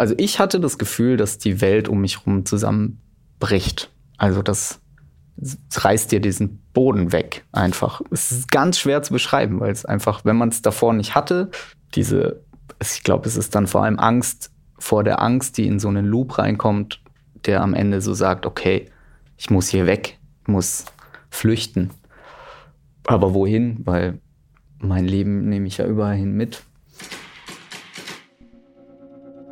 also ich hatte das Gefühl, dass die Welt um mich herum zusammenbricht. Also das, das reißt dir diesen Boden weg einfach. Es ist ganz schwer zu beschreiben, weil es einfach, wenn man es davor nicht hatte, diese, ich glaube, es ist dann vor allem Angst vor der Angst, die in so einen Loop reinkommt, der am Ende so sagt, okay, ich muss hier weg, muss flüchten. Aber wohin? Weil mein Leben nehme ich ja überall hin mit.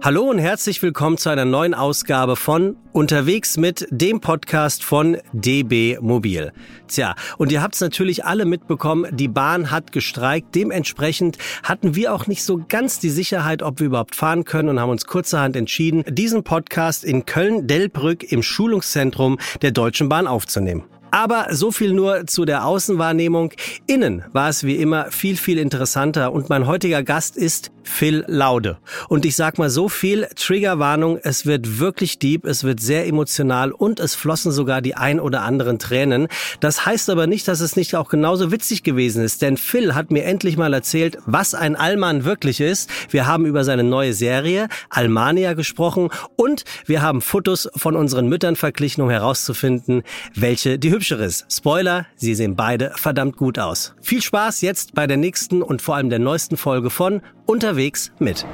Hallo und herzlich willkommen zu einer neuen Ausgabe von Unterwegs mit dem Podcast von DB Mobil. Tja, und ihr habt es natürlich alle mitbekommen, die Bahn hat gestreikt. Dementsprechend hatten wir auch nicht so ganz die Sicherheit, ob wir überhaupt fahren können und haben uns kurzerhand entschieden, diesen Podcast in Köln-Delbrück im Schulungszentrum der Deutschen Bahn aufzunehmen. Aber so viel nur zu der Außenwahrnehmung. Innen war es wie immer viel, viel interessanter und mein heutiger Gast ist Phil Laude. Und ich sag mal so viel, Triggerwarnung, es wird wirklich deep, es wird sehr emotional und es flossen sogar die ein oder anderen Tränen. Das heißt aber nicht, dass es nicht auch genauso witzig gewesen ist, denn Phil hat mir endlich mal erzählt, was ein Allmann wirklich ist. Wir haben über seine neue Serie Almania gesprochen und wir haben Fotos von unseren Müttern verglichen, um herauszufinden, welche die hübscheres. Spoiler, sie sehen beide verdammt gut aus. Viel Spaß jetzt bei der nächsten und vor allem der neuesten Folge von Unterwegs mit.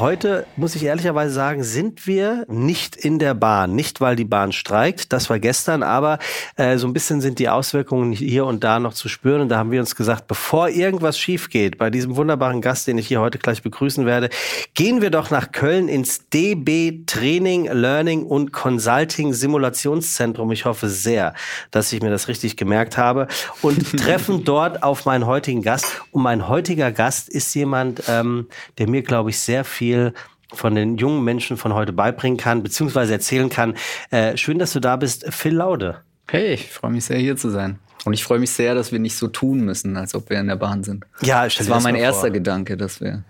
Heute muss ich ehrlicherweise sagen, sind wir nicht in der Bahn. Nicht, weil die Bahn streikt, das war gestern, aber äh, so ein bisschen sind die Auswirkungen hier und da noch zu spüren. Und da haben wir uns gesagt, bevor irgendwas schief geht, bei diesem wunderbaren Gast, den ich hier heute gleich begrüßen werde, gehen wir doch nach Köln ins DB Training, Learning und Consulting Simulationszentrum. Ich hoffe sehr, dass ich mir das richtig gemerkt habe und treffen dort auf meinen heutigen Gast. Und mein heutiger Gast ist jemand, ähm, der mir, glaube ich, sehr viel viel von den jungen Menschen von heute beibringen kann, beziehungsweise erzählen kann. Äh, schön, dass du da bist, Phil Laude. Hey, ich freue mich sehr, hier zu sein. Und ich freue mich sehr, dass wir nicht so tun müssen, als ob wir in der Bahn sind. Ja, das war mein erster vor. Gedanke, dass wir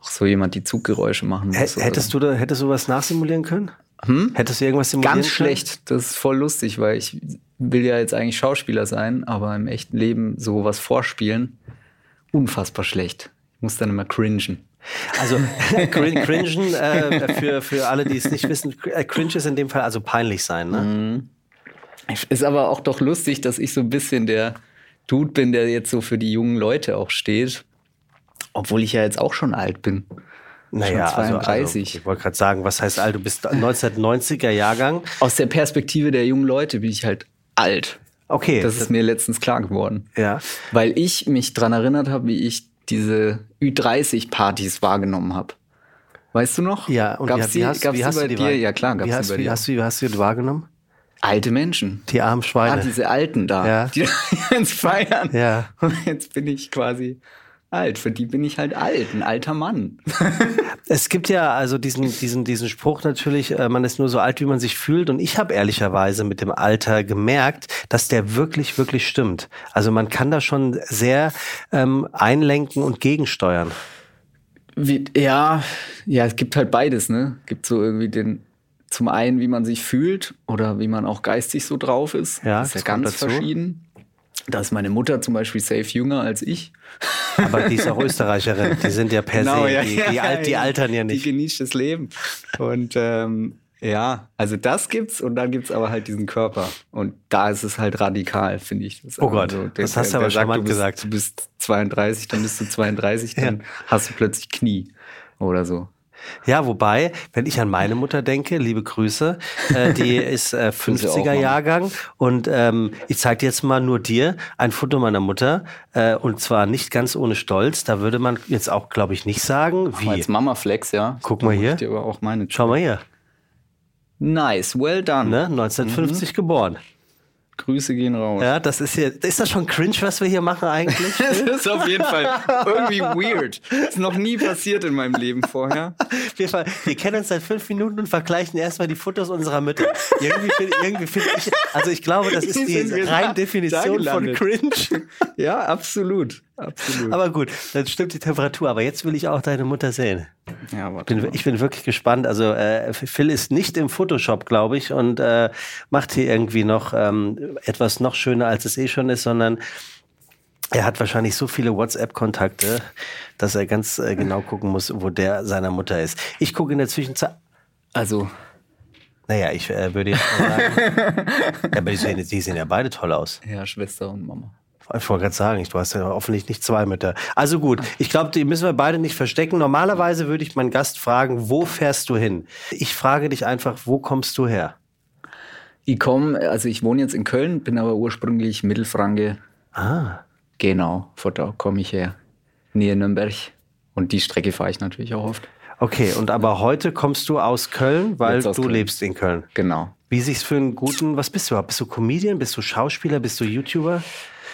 auch so jemand die Zuggeräusche machen muss. Hättest du da, hättest du was nachsimulieren können? Hm? Hättest du irgendwas simulieren Ganz schlecht. Das ist voll lustig, weil ich will ja jetzt eigentlich Schauspieler sein, aber im echten Leben sowas vorspielen, unfassbar schlecht. Ich muss dann immer cringen. Also cringen äh, für, für alle, die es nicht wissen, äh, cringe ist in dem Fall also peinlich sein. Ne? Mhm. Ist aber auch doch lustig, dass ich so ein bisschen der Dude bin, der jetzt so für die jungen Leute auch steht. Obwohl ich ja jetzt auch schon alt bin. Naja, schon 32. Also, also, ich wollte gerade sagen, was heißt alt? Du bist 1990er Jahrgang. Aus der Perspektive der jungen Leute bin ich halt alt. Okay. Das ist mir letztens klar geworden. Ja. Weil ich mich dran erinnert habe, wie ich diese Ü30-Partys wahrgenommen habe. Weißt du noch? Ja, und gab's wie, die, hast, gab's wie hast bei du die dir? Ja, klar, gab's wie hast, die bei wie dir. Hast du, wie hast du die wahrgenommen? Alte Menschen. Die armen Schweine. Ah, diese Alten da, ja. die jetzt feiern. Ja. Und jetzt bin ich quasi alt. Für die bin ich halt alt, ein alter Mann. es gibt ja also diesen, diesen, diesen Spruch natürlich, äh, man ist nur so alt, wie man sich fühlt. Und ich habe ehrlicherweise mit dem Alter gemerkt, dass der wirklich, wirklich stimmt. Also man kann da schon sehr ähm, einlenken und gegensteuern. Wie, ja, ja, es gibt halt beides, ne? Gibt so irgendwie den, zum einen, wie man sich fühlt oder wie man auch geistig so drauf ist. Ja, das ist ja ganz dazu. verschieden. Da ist meine Mutter zum Beispiel safe jünger als ich. Aber die ist auch Österreicherin. Die sind ja per genau, se, ja, die, die, ja, die, altern ja nicht. Die genießt das Leben. Und ähm, ja, also das gibt's und dann gibt's aber halt diesen Körper. Und da ist es halt radikal, finde ich. Das oh Gott, so, der, das hast du aber schon mal gesagt. Du bist 32, dann bist du 32, dann ja. hast du plötzlich Knie oder so. Ja, wobei, wenn ich an meine Mutter denke, liebe Grüße, äh, die ist äh, 50er Jahrgang und ähm, ich zeige dir jetzt mal nur dir ein Foto meiner Mutter äh, und zwar nicht ganz ohne Stolz. Da würde man jetzt auch, glaube ich, nicht sagen, wie. Als Mama Flex, ja. Guck mal hier. dir aber auch meine. Schau mal hier. Nice, well done. Ne? 1950 mhm. geboren. Grüße gehen raus. Ja, das ist hier. Ist das schon cringe, was wir hier machen eigentlich? das ist auf jeden Fall irgendwie weird. Das ist noch nie passiert in meinem Leben vorher. Wir, wir kennen uns seit fünf Minuten und vergleichen erstmal die Fotos unserer Mütter. Irgendwie finde irgendwie find ich, also ich glaube, das ist die reine Definition von cringe. Ja, absolut. Absolut. Aber gut, dann stimmt die Temperatur. Aber jetzt will ich auch deine Mutter sehen. Ja, warte bin, ich bin wirklich gespannt. Also äh, Phil ist nicht im Photoshop, glaube ich, und äh, macht hier irgendwie noch ähm, etwas noch schöner, als es eh schon ist, sondern Er hat wahrscheinlich so viele WhatsApp-Kontakte, dass er ganz äh, genau gucken muss, wo der seiner Mutter ist. Ich gucke in der Zwischenzeit. Also, Naja, ich äh, würde jetzt mal sagen. ja, aber die sehen, die sehen ja beide toll aus. ja, Schwester und Mama. Ich wollte gerade sagen, du hast ja hoffentlich nicht zwei Mütter. Also gut, ich glaube, die müssen wir beide nicht verstecken. Normalerweise würde ich meinen Gast fragen, wo fährst du hin? Ich frage dich einfach, wo kommst du her? Ich komme, also ich wohne jetzt in Köln, bin aber ursprünglich Mittelfranke. Ah. Genau, von da komme ich her. Nähe Nürnberg. Und die Strecke fahre ich natürlich auch oft. Okay, und aber heute kommst du aus Köln, weil Jetzt du aus Köln. lebst in Köln. Genau. Wie sich's für einen guten, was bist du? Bist du Comedian? Bist du Schauspieler? Bist du YouTuber?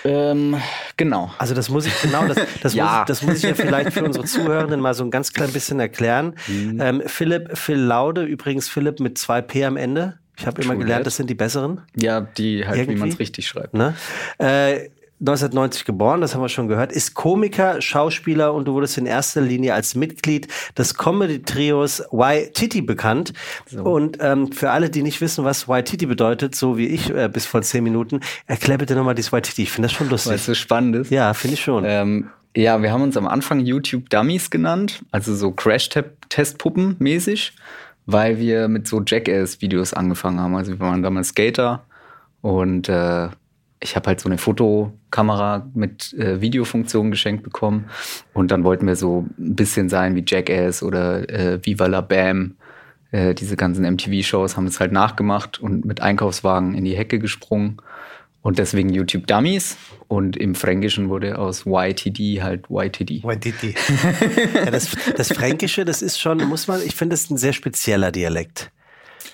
Ähm, genau. Also das muss ich genau, das, das, Ja. muss, ich- das muss ich ja vielleicht für unsere Zuhörenden mal so ein ganz klein bisschen erklären. Mhm. Ähm, Philipp, Phil Laude, übrigens Philipp mit zwei P am Ende. Ich habe immer gelernt, das sind die besseren. Ja, die halt, Irgendwie? wie man es richtig schreibt. Ne? Äh, 1990 geboren, das haben wir schon gehört, ist Komiker, Schauspieler und du wurdest in erster Linie als Mitglied des Comedy-Trios Y-Titi bekannt. Und ähm, für alle, die nicht wissen, was Y-Titi bedeutet, so wie ich äh, bis vor zehn Minuten, erklär bitte nochmal dieses Y-Titi. Ich finde das schon lustig. Weil es so spannend ist. Ja, finde ich schon. Ähm, ja, wir haben uns am Anfang YouTube Dummies genannt, also so Crash-Testpuppen mäßig, weil wir mit so Jackass-Videos angefangen haben. Also wir waren damals Skater und äh, ich habe halt so eine Fotokamera mit äh, Videofunktion geschenkt bekommen und dann wollten wir so ein bisschen sein wie Jackass oder äh, Viva la Bam. Äh, diese ganzen MTV-Shows haben das halt nachgemacht und mit Einkaufswagen in die Hecke gesprungen. Und deswegen YouTube Dummies. Und im Fränkischen wurde aus YTD halt YTD. Waititi. ja, das, das Fränkische, das ist schon, muss man, ich finde, das ist ein sehr spezieller Dialekt.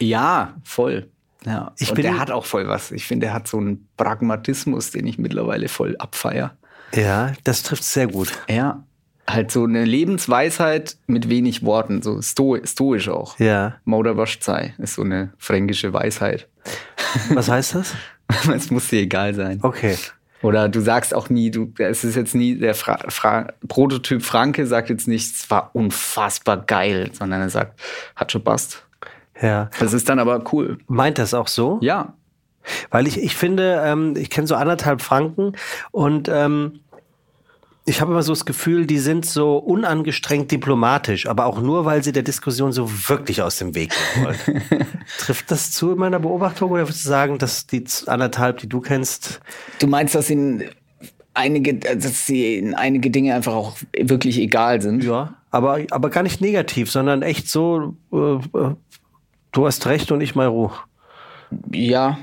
Ja, voll. Ja. Ich und bin- der hat auch voll was. Ich finde, der hat so einen Pragmatismus, den ich mittlerweile voll abfeier. Ja, das trifft sehr gut. Ja, halt so eine Lebensweisheit mit wenig Worten, so sto stoisch auch. Ja. Moderwaschzei ist so eine fränkische Weisheit. Was heißt das? es muss dir egal sein. Okay. Oder du sagst auch nie, du, es ist jetzt nie der Fra Fra Prototyp Franke sagt jetzt nicht, es war unfassbar geil, sondern er sagt, hat schon passt. Ja. Das ist dann aber cool. Meint das auch so? Ja, Weil ich, ich finde, ähm, ich kenne so anderthalb Franken und ähm, ich habe immer so das Gefühl, die sind so unangestrengt diplomatisch, aber auch nur, weil sie der Diskussion so wirklich aus dem Weg gehen wollen. Trifft das zu in meiner Beobachtung oder würdest du sagen, dass die anderthalb, die du kennst, du meinst, dass ihnen einige, dass sie in einige Dinge einfach auch wirklich egal sind. ja, aber, aber gar nicht negativ, sondern echt so, äh, äh, du hast recht und ich mal Ruhe. Ja,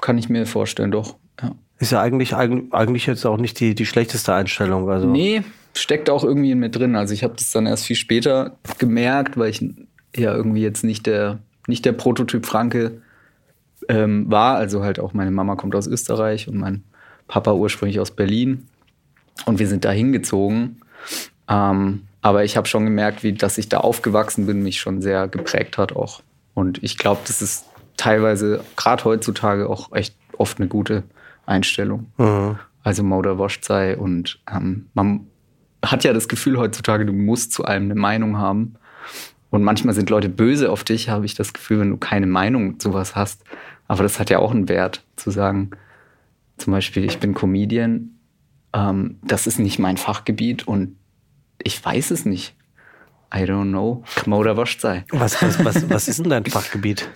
kann ich mir vorstellen, doch. Ja. Ist ja eigentlich, eigentlich, jetzt auch nicht die, die schlechteste Einstellung. Also. Nee, steckt auch irgendwie in mir drin. Also ich habe das dann erst viel später gemerkt, weil ich ja irgendwie jetzt nicht der, nicht der Prototyp Franke ähm, war. Also halt auch meine Mama kommt aus Österreich und mein Papa ursprünglich aus Berlin. Und wir sind da hingezogen. Ähm, aber ich habe schon gemerkt, wie dass ich da aufgewachsen bin, mich schon sehr geprägt hat auch. Und ich glaube, das ist teilweise, gerade heutzutage, auch echt oft eine gute Einstellung. Also Motor wascht sei und ähm, man hat ja das Gefühl heutzutage, du musst zu allem eine Meinung haben. Und manchmal sind Leute böse auf dich, habe ich das Gefühl, wenn du keine Meinung zu was hast. Aber das hat ja auch einen Wert, zu sagen, zum Beispiel, ich bin Comedian, ähm, das ist nicht mein Fachgebiet und ich weiß es nicht. I don't know. Sei. Was, was, was, was ist denn dein Fachgebiet?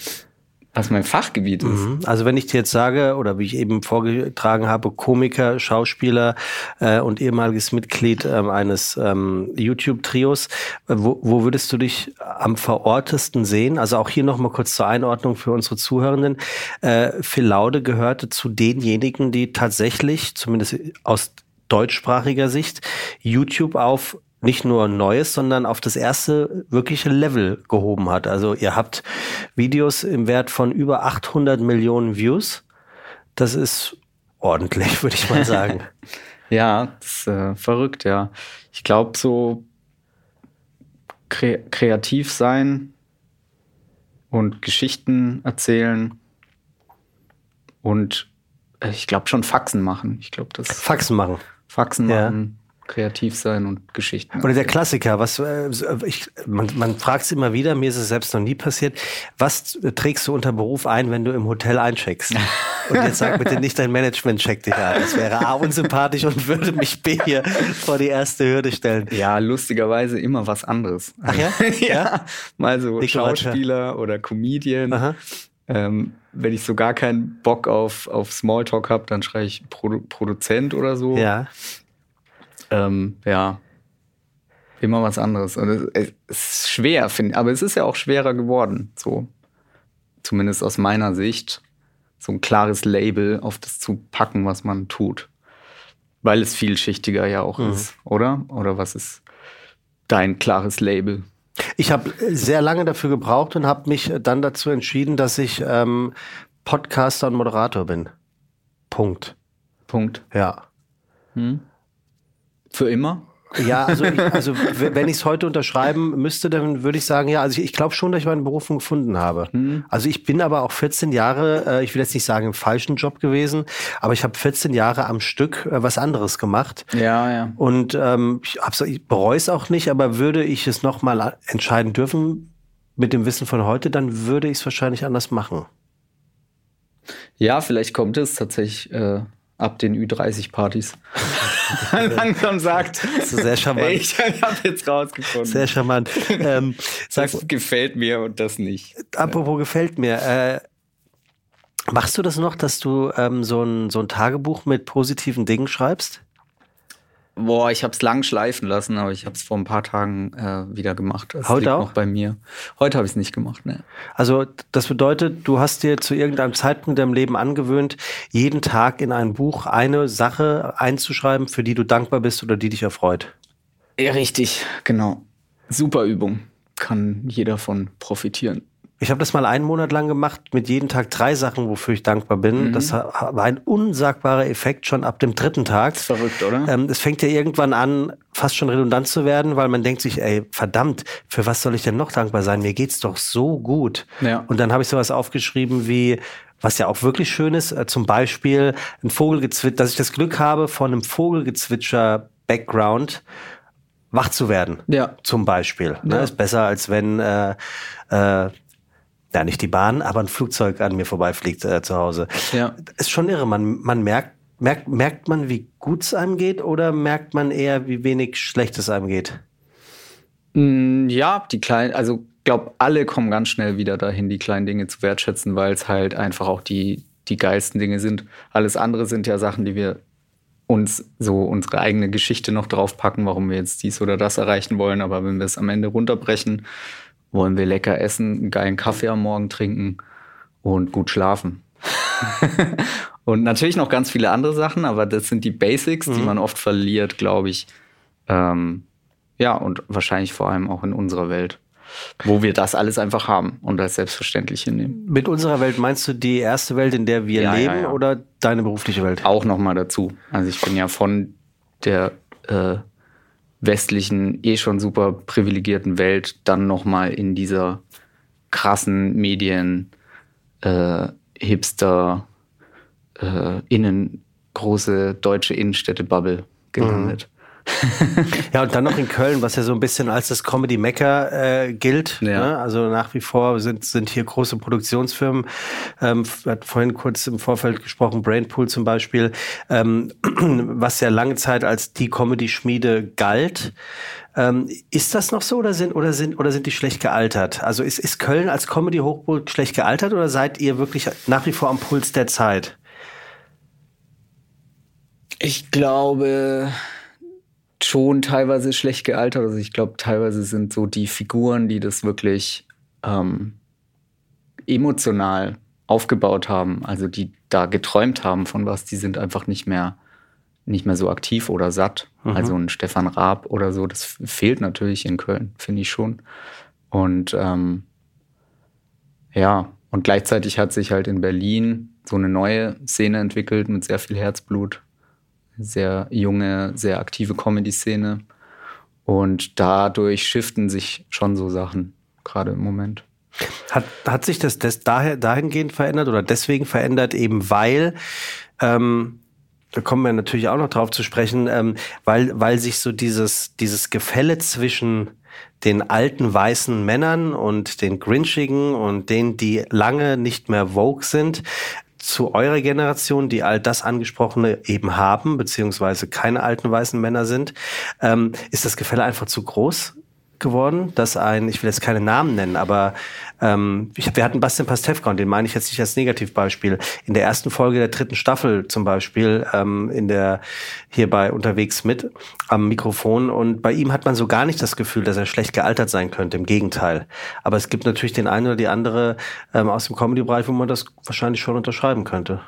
Was mein Fachgebiet ist. Mhm. Also wenn ich dir jetzt sage, oder wie ich eben vorgetragen habe, Komiker, Schauspieler äh, und ehemaliges Mitglied ähm, eines ähm, YouTube-Trios, äh, wo, wo würdest du dich am verortesten sehen? Also auch hier nochmal kurz zur Einordnung für unsere Zuhörenden. Äh, Phil Laude gehörte zu denjenigen, die tatsächlich, zumindest aus deutschsprachiger Sicht, YouTube auf nicht nur neues, sondern auf das erste wirkliche Level gehoben hat. Also ihr habt Videos im Wert von über 800 Millionen Views. Das ist ordentlich, würde ich mal sagen. Ja, das ist äh, verrückt, ja. Ich glaube, so kre kreativ sein und Geschichten erzählen und äh, ich glaube schon Faxen machen. Ich glaube, das Faxen machen. Faxen Ja. Kreativ sein und Geschichten. Oder der Klassiker, was äh, ich, man, man fragt es immer wieder, mir ist es selbst noch nie passiert. Was trägst du unter Beruf ein, wenn du im Hotel eincheckst? Und jetzt sag bitte nicht, dein Management checkt dich an. Das wäre A unsympathisch und würde mich B hier vor die erste Hürde stellen. Ja, lustigerweise immer was anderes. Ach ja? ja, mal so Schauspieler oder Comedian. Ähm, wenn ich so gar keinen Bock auf, auf Smalltalk habe, dann schreibe ich Produ Produzent oder so. Ja. Ähm, ja. Immer was anderes. Und es, es ist schwer, finde aber es ist ja auch schwerer geworden. So. Zumindest aus meiner Sicht. So ein klares Label auf das zu packen, was man tut. Weil es vielschichtiger ja auch mhm. ist, oder? Oder was ist dein klares Label? Ich habe sehr lange dafür gebraucht und habe mich dann dazu entschieden, dass ich ähm, Podcaster und Moderator bin. Punkt. Punkt. Ja. Hm. Für immer? Ja, also, ich, also wenn ich es heute unterschreiben müsste, dann würde ich sagen, ja, also ich, ich glaube schon, dass ich meine Berufung gefunden habe. Mhm. Also ich bin aber auch 14 Jahre, äh, ich will jetzt nicht sagen im falschen Job gewesen, aber ich habe 14 Jahre am Stück äh, was anderes gemacht. Ja, ja. Und ähm, ich, ich bereue es auch nicht, aber würde ich es nochmal entscheiden dürfen mit dem Wissen von heute, dann würde ich es wahrscheinlich anders machen. Ja, vielleicht kommt es tatsächlich äh, ab den Ü30-Partys. langsam sagt. Das ist sehr charmant. Ich habe jetzt rausgefunden. Sehr charmant. Ähm, sag, das gefällt mir und das nicht. Apropos gefällt mir. Äh, machst du das noch, dass du ähm, so, ein, so ein Tagebuch mit positiven Dingen schreibst? Boah, ich habe es lang schleifen lassen, aber ich habe es vor ein paar Tagen äh, wieder gemacht. Das Heute auch? noch bei mir. Heute habe ich es nicht gemacht, ne. Also das bedeutet, du hast dir zu irgendeinem Zeitpunkt im Leben angewöhnt, jeden Tag in ein Buch eine Sache einzuschreiben, für die du dankbar bist oder die dich erfreut. Ja, richtig, genau. Super Übung. Kann jeder von profitieren. Ich habe das mal einen Monat lang gemacht, mit jeden Tag drei Sachen, wofür ich dankbar bin. Mhm. Das war ein unsagbarer Effekt schon ab dem dritten Tag. Das ist verrückt, oder? Ähm, es fängt ja irgendwann an, fast schon redundant zu werden, weil man denkt sich, ey, verdammt, für was soll ich denn noch dankbar sein? Mir geht's doch so gut. Ja. Und dann habe ich sowas aufgeschrieben wie, was ja auch wirklich schön ist, äh, zum Beispiel ein Vogelgezwitscher, dass ich das Glück habe, von einem Vogelgezwitscher Background wach zu werden. Ja. Zum Beispiel. Ne? Ja. Ist besser, als wenn äh, äh, ja nicht die Bahn, aber ein Flugzeug an mir vorbeifliegt äh, zu Hause. Ja. Ist schon irre. Man, man merkt, merkt, merkt man, wie gut es einem geht oder merkt man eher, wie wenig schlecht es einem geht? Mm, ja, die kleinen, also glaube, alle kommen ganz schnell wieder dahin, die kleinen Dinge zu wertschätzen, weil es halt einfach auch die, die geilsten Dinge sind. Alles andere sind ja Sachen, die wir uns so unsere eigene Geschichte noch draufpacken, warum wir jetzt dies oder das erreichen wollen. Aber wenn wir es am Ende runterbrechen, wollen wir lecker essen, einen geilen Kaffee am Morgen trinken und gut schlafen. und natürlich noch ganz viele andere Sachen, aber das sind die Basics, mhm. die man oft verliert, glaube ich. Ähm, ja, und wahrscheinlich vor allem auch in unserer Welt, wo wir das alles einfach haben und als selbstverständlich hinnehmen. Mit unserer Welt meinst du die erste Welt, in der wir ja, leben ja, ja. oder deine berufliche Welt? Auch nochmal dazu. Also ich bin ja von der äh, westlichen, eh schon super privilegierten Welt dann nochmal in dieser krassen Medien, äh, Hipster, äh, innen, große deutsche Innenstädte-Bubble gelandet. Mhm. ja, und dann noch in Köln, was ja so ein bisschen als das Comedy-Mecker äh, gilt. Ja. Ne? Also nach wie vor sind, sind hier große Produktionsfirmen. Ähm, hat vorhin kurz im Vorfeld gesprochen, Brainpool zum Beispiel, ähm, was ja lange Zeit als die Comedy-Schmiede galt. Ähm, ist das noch so oder sind, oder sind, oder sind die schlecht gealtert? Also ist, ist Köln als Comedy-Hochburg schlecht gealtert oder seid ihr wirklich nach wie vor am Puls der Zeit? Ich glaube, schon teilweise schlecht gealtert. Also ich glaube, teilweise sind so die Figuren, die das wirklich ähm, emotional aufgebaut haben, also die da geträumt haben von was, die sind einfach nicht mehr nicht mehr so aktiv oder satt. Mhm. Also ein Stefan Raab oder so, das fehlt natürlich in Köln, finde ich schon. Und ähm, ja, und gleichzeitig hat sich halt in Berlin so eine neue Szene entwickelt mit sehr viel Herzblut, sehr junge, sehr aktive Comedy-Szene. Und dadurch shiften sich schon so Sachen, gerade im Moment. Hat, hat sich das, das daher, dahingehend verändert oder deswegen verändert, eben weil ähm, da kommen wir natürlich auch noch drauf zu sprechen, ähm, weil, weil sich so dieses, dieses Gefälle zwischen den alten weißen Männern und den Grinchigen und denen, die lange nicht mehr Vogue sind, zu eurer Generation, die all das Angesprochene eben haben, beziehungsweise keine alten weißen Männer sind, ähm, ist das Gefälle einfach zu groß geworden, dass ein, ich will jetzt keine Namen nennen, aber ähm, ich, wir hatten Bastian Pastewka und den meine ich jetzt nicht als Negativbeispiel. In der ersten Folge der dritten Staffel zum Beispiel, ähm, in der hierbei unterwegs mit am Mikrofon und bei ihm hat man so gar nicht das Gefühl, dass er schlecht gealtert sein könnte, im Gegenteil. Aber es gibt natürlich den einen oder die andere ähm, aus dem Comedy-Bereich, wo man das wahrscheinlich schon unterschreiben könnte.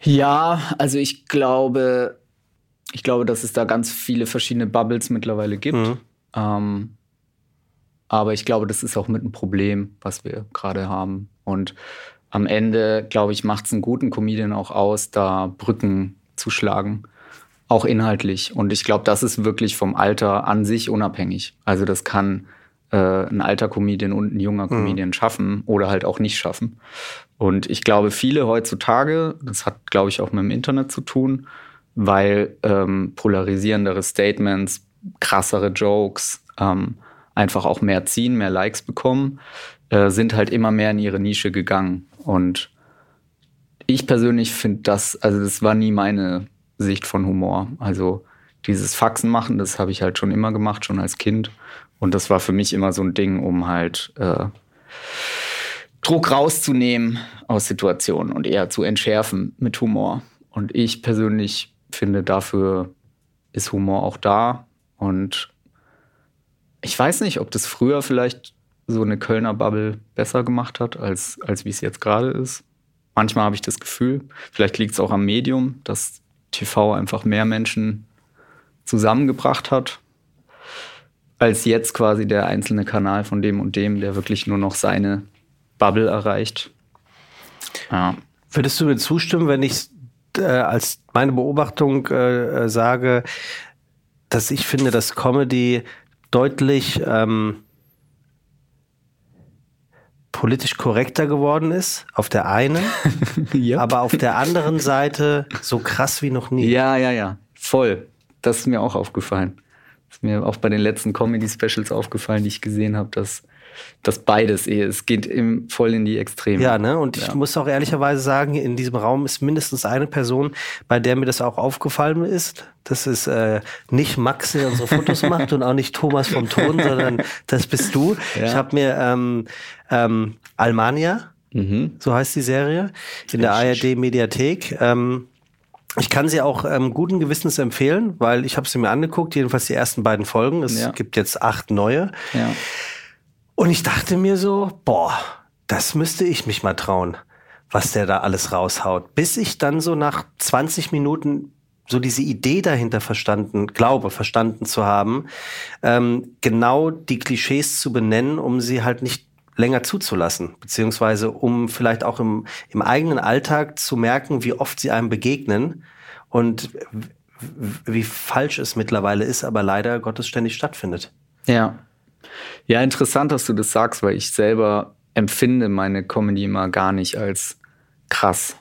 Ja, also ich glaube, ich glaube, dass es da ganz viele verschiedene Bubbles mittlerweile gibt. Mhm. Ähm, aber ich glaube, das ist auch mit ein Problem, was wir gerade haben. Und am Ende, glaube ich, macht es einen guten Comedian auch aus, da Brücken zu schlagen. Auch inhaltlich. Und ich glaube, das ist wirklich vom Alter an sich unabhängig. Also das kann äh, ein alter Comedian und ein junger mhm. Comedian mhm. schaffen oder halt auch nicht schaffen. Und ich glaube, viele heutzutage, das hat, glaube ich, auch mit dem Internet zu tun, weil ähm, polarisierendere Statements, krassere Jokes, ähm, einfach auch mehr ziehen, mehr Likes bekommen, äh, sind halt immer mehr in ihre Nische gegangen. Und ich persönlich finde das, also das war nie meine Sicht von Humor. Also dieses Faxen machen, das habe ich halt schon immer gemacht, schon als Kind. Und das war für mich immer so ein Ding, um halt äh, Druck rauszunehmen aus Situationen und eher zu entschärfen mit Humor. Und ich persönlich finde, dafür ist Humor auch da. Und ich weiß nicht, ob das früher vielleicht so eine Kölner Bubble besser gemacht hat, als, als wie es jetzt gerade ist. Manchmal habe ich das Gefühl, vielleicht liegt es auch am Medium, dass TV einfach mehr Menschen zusammengebracht hat, als jetzt quasi der einzelne Kanal von dem und dem, der wirklich nur noch seine Bubble erreicht. Ja. Würdest du mir zustimmen, wenn ich äh, als meine Beobachtung äh, äh, sage, dass ich finde, dass Comedy deutlich ähm, politisch korrekter geworden ist, auf der einen, yep. aber auf der anderen Seite so krass wie noch nie. Ja, ja, ja, voll. Das ist mir auch aufgefallen. Ist mir auch bei den letzten Comedy-Specials aufgefallen, die ich gesehen habe, dass das beides eh. Es geht im, voll in die Extreme. Ja, ne? Und ich muss auch ehrlicherweise sagen, in diesem Raum ist mindestens eine Person, bei der mir das auch aufgefallen ist. Das ist äh, nicht Max, der unsere Fotos macht und auch nicht Thomas vom Ton, sondern das bist du. Ja. Ich habe mir ähm, ähm, Almania, mhm. so heißt die Serie, in der ARD Mediathek. Ähm, ich kann sie auch ähm, guten Gewissens empfehlen, weil ich habe sie mir angeguckt, jedenfalls die ersten beiden Folgen. Es ja. gibt jetzt acht neue. Ja. Und ich dachte mir so, boah, das müsste ich mich mal trauen, was der da alles raushaut. Bis ich dann so nach 20 Minuten so diese Idee dahinter verstanden, glaube, verstanden zu haben, ähm, genau die Klischees zu benennen, um sie halt nicht länger zuzulassen, beziehungsweise um vielleicht auch im, im eigenen Alltag zu merken, wie oft sie einem begegnen und wie falsch es mittlerweile ist, aber leider Gottes ständig stattfindet. Ja, ja, interessant, dass du das sagst, weil ich selber empfinde meine Comedy immer gar nicht als krass.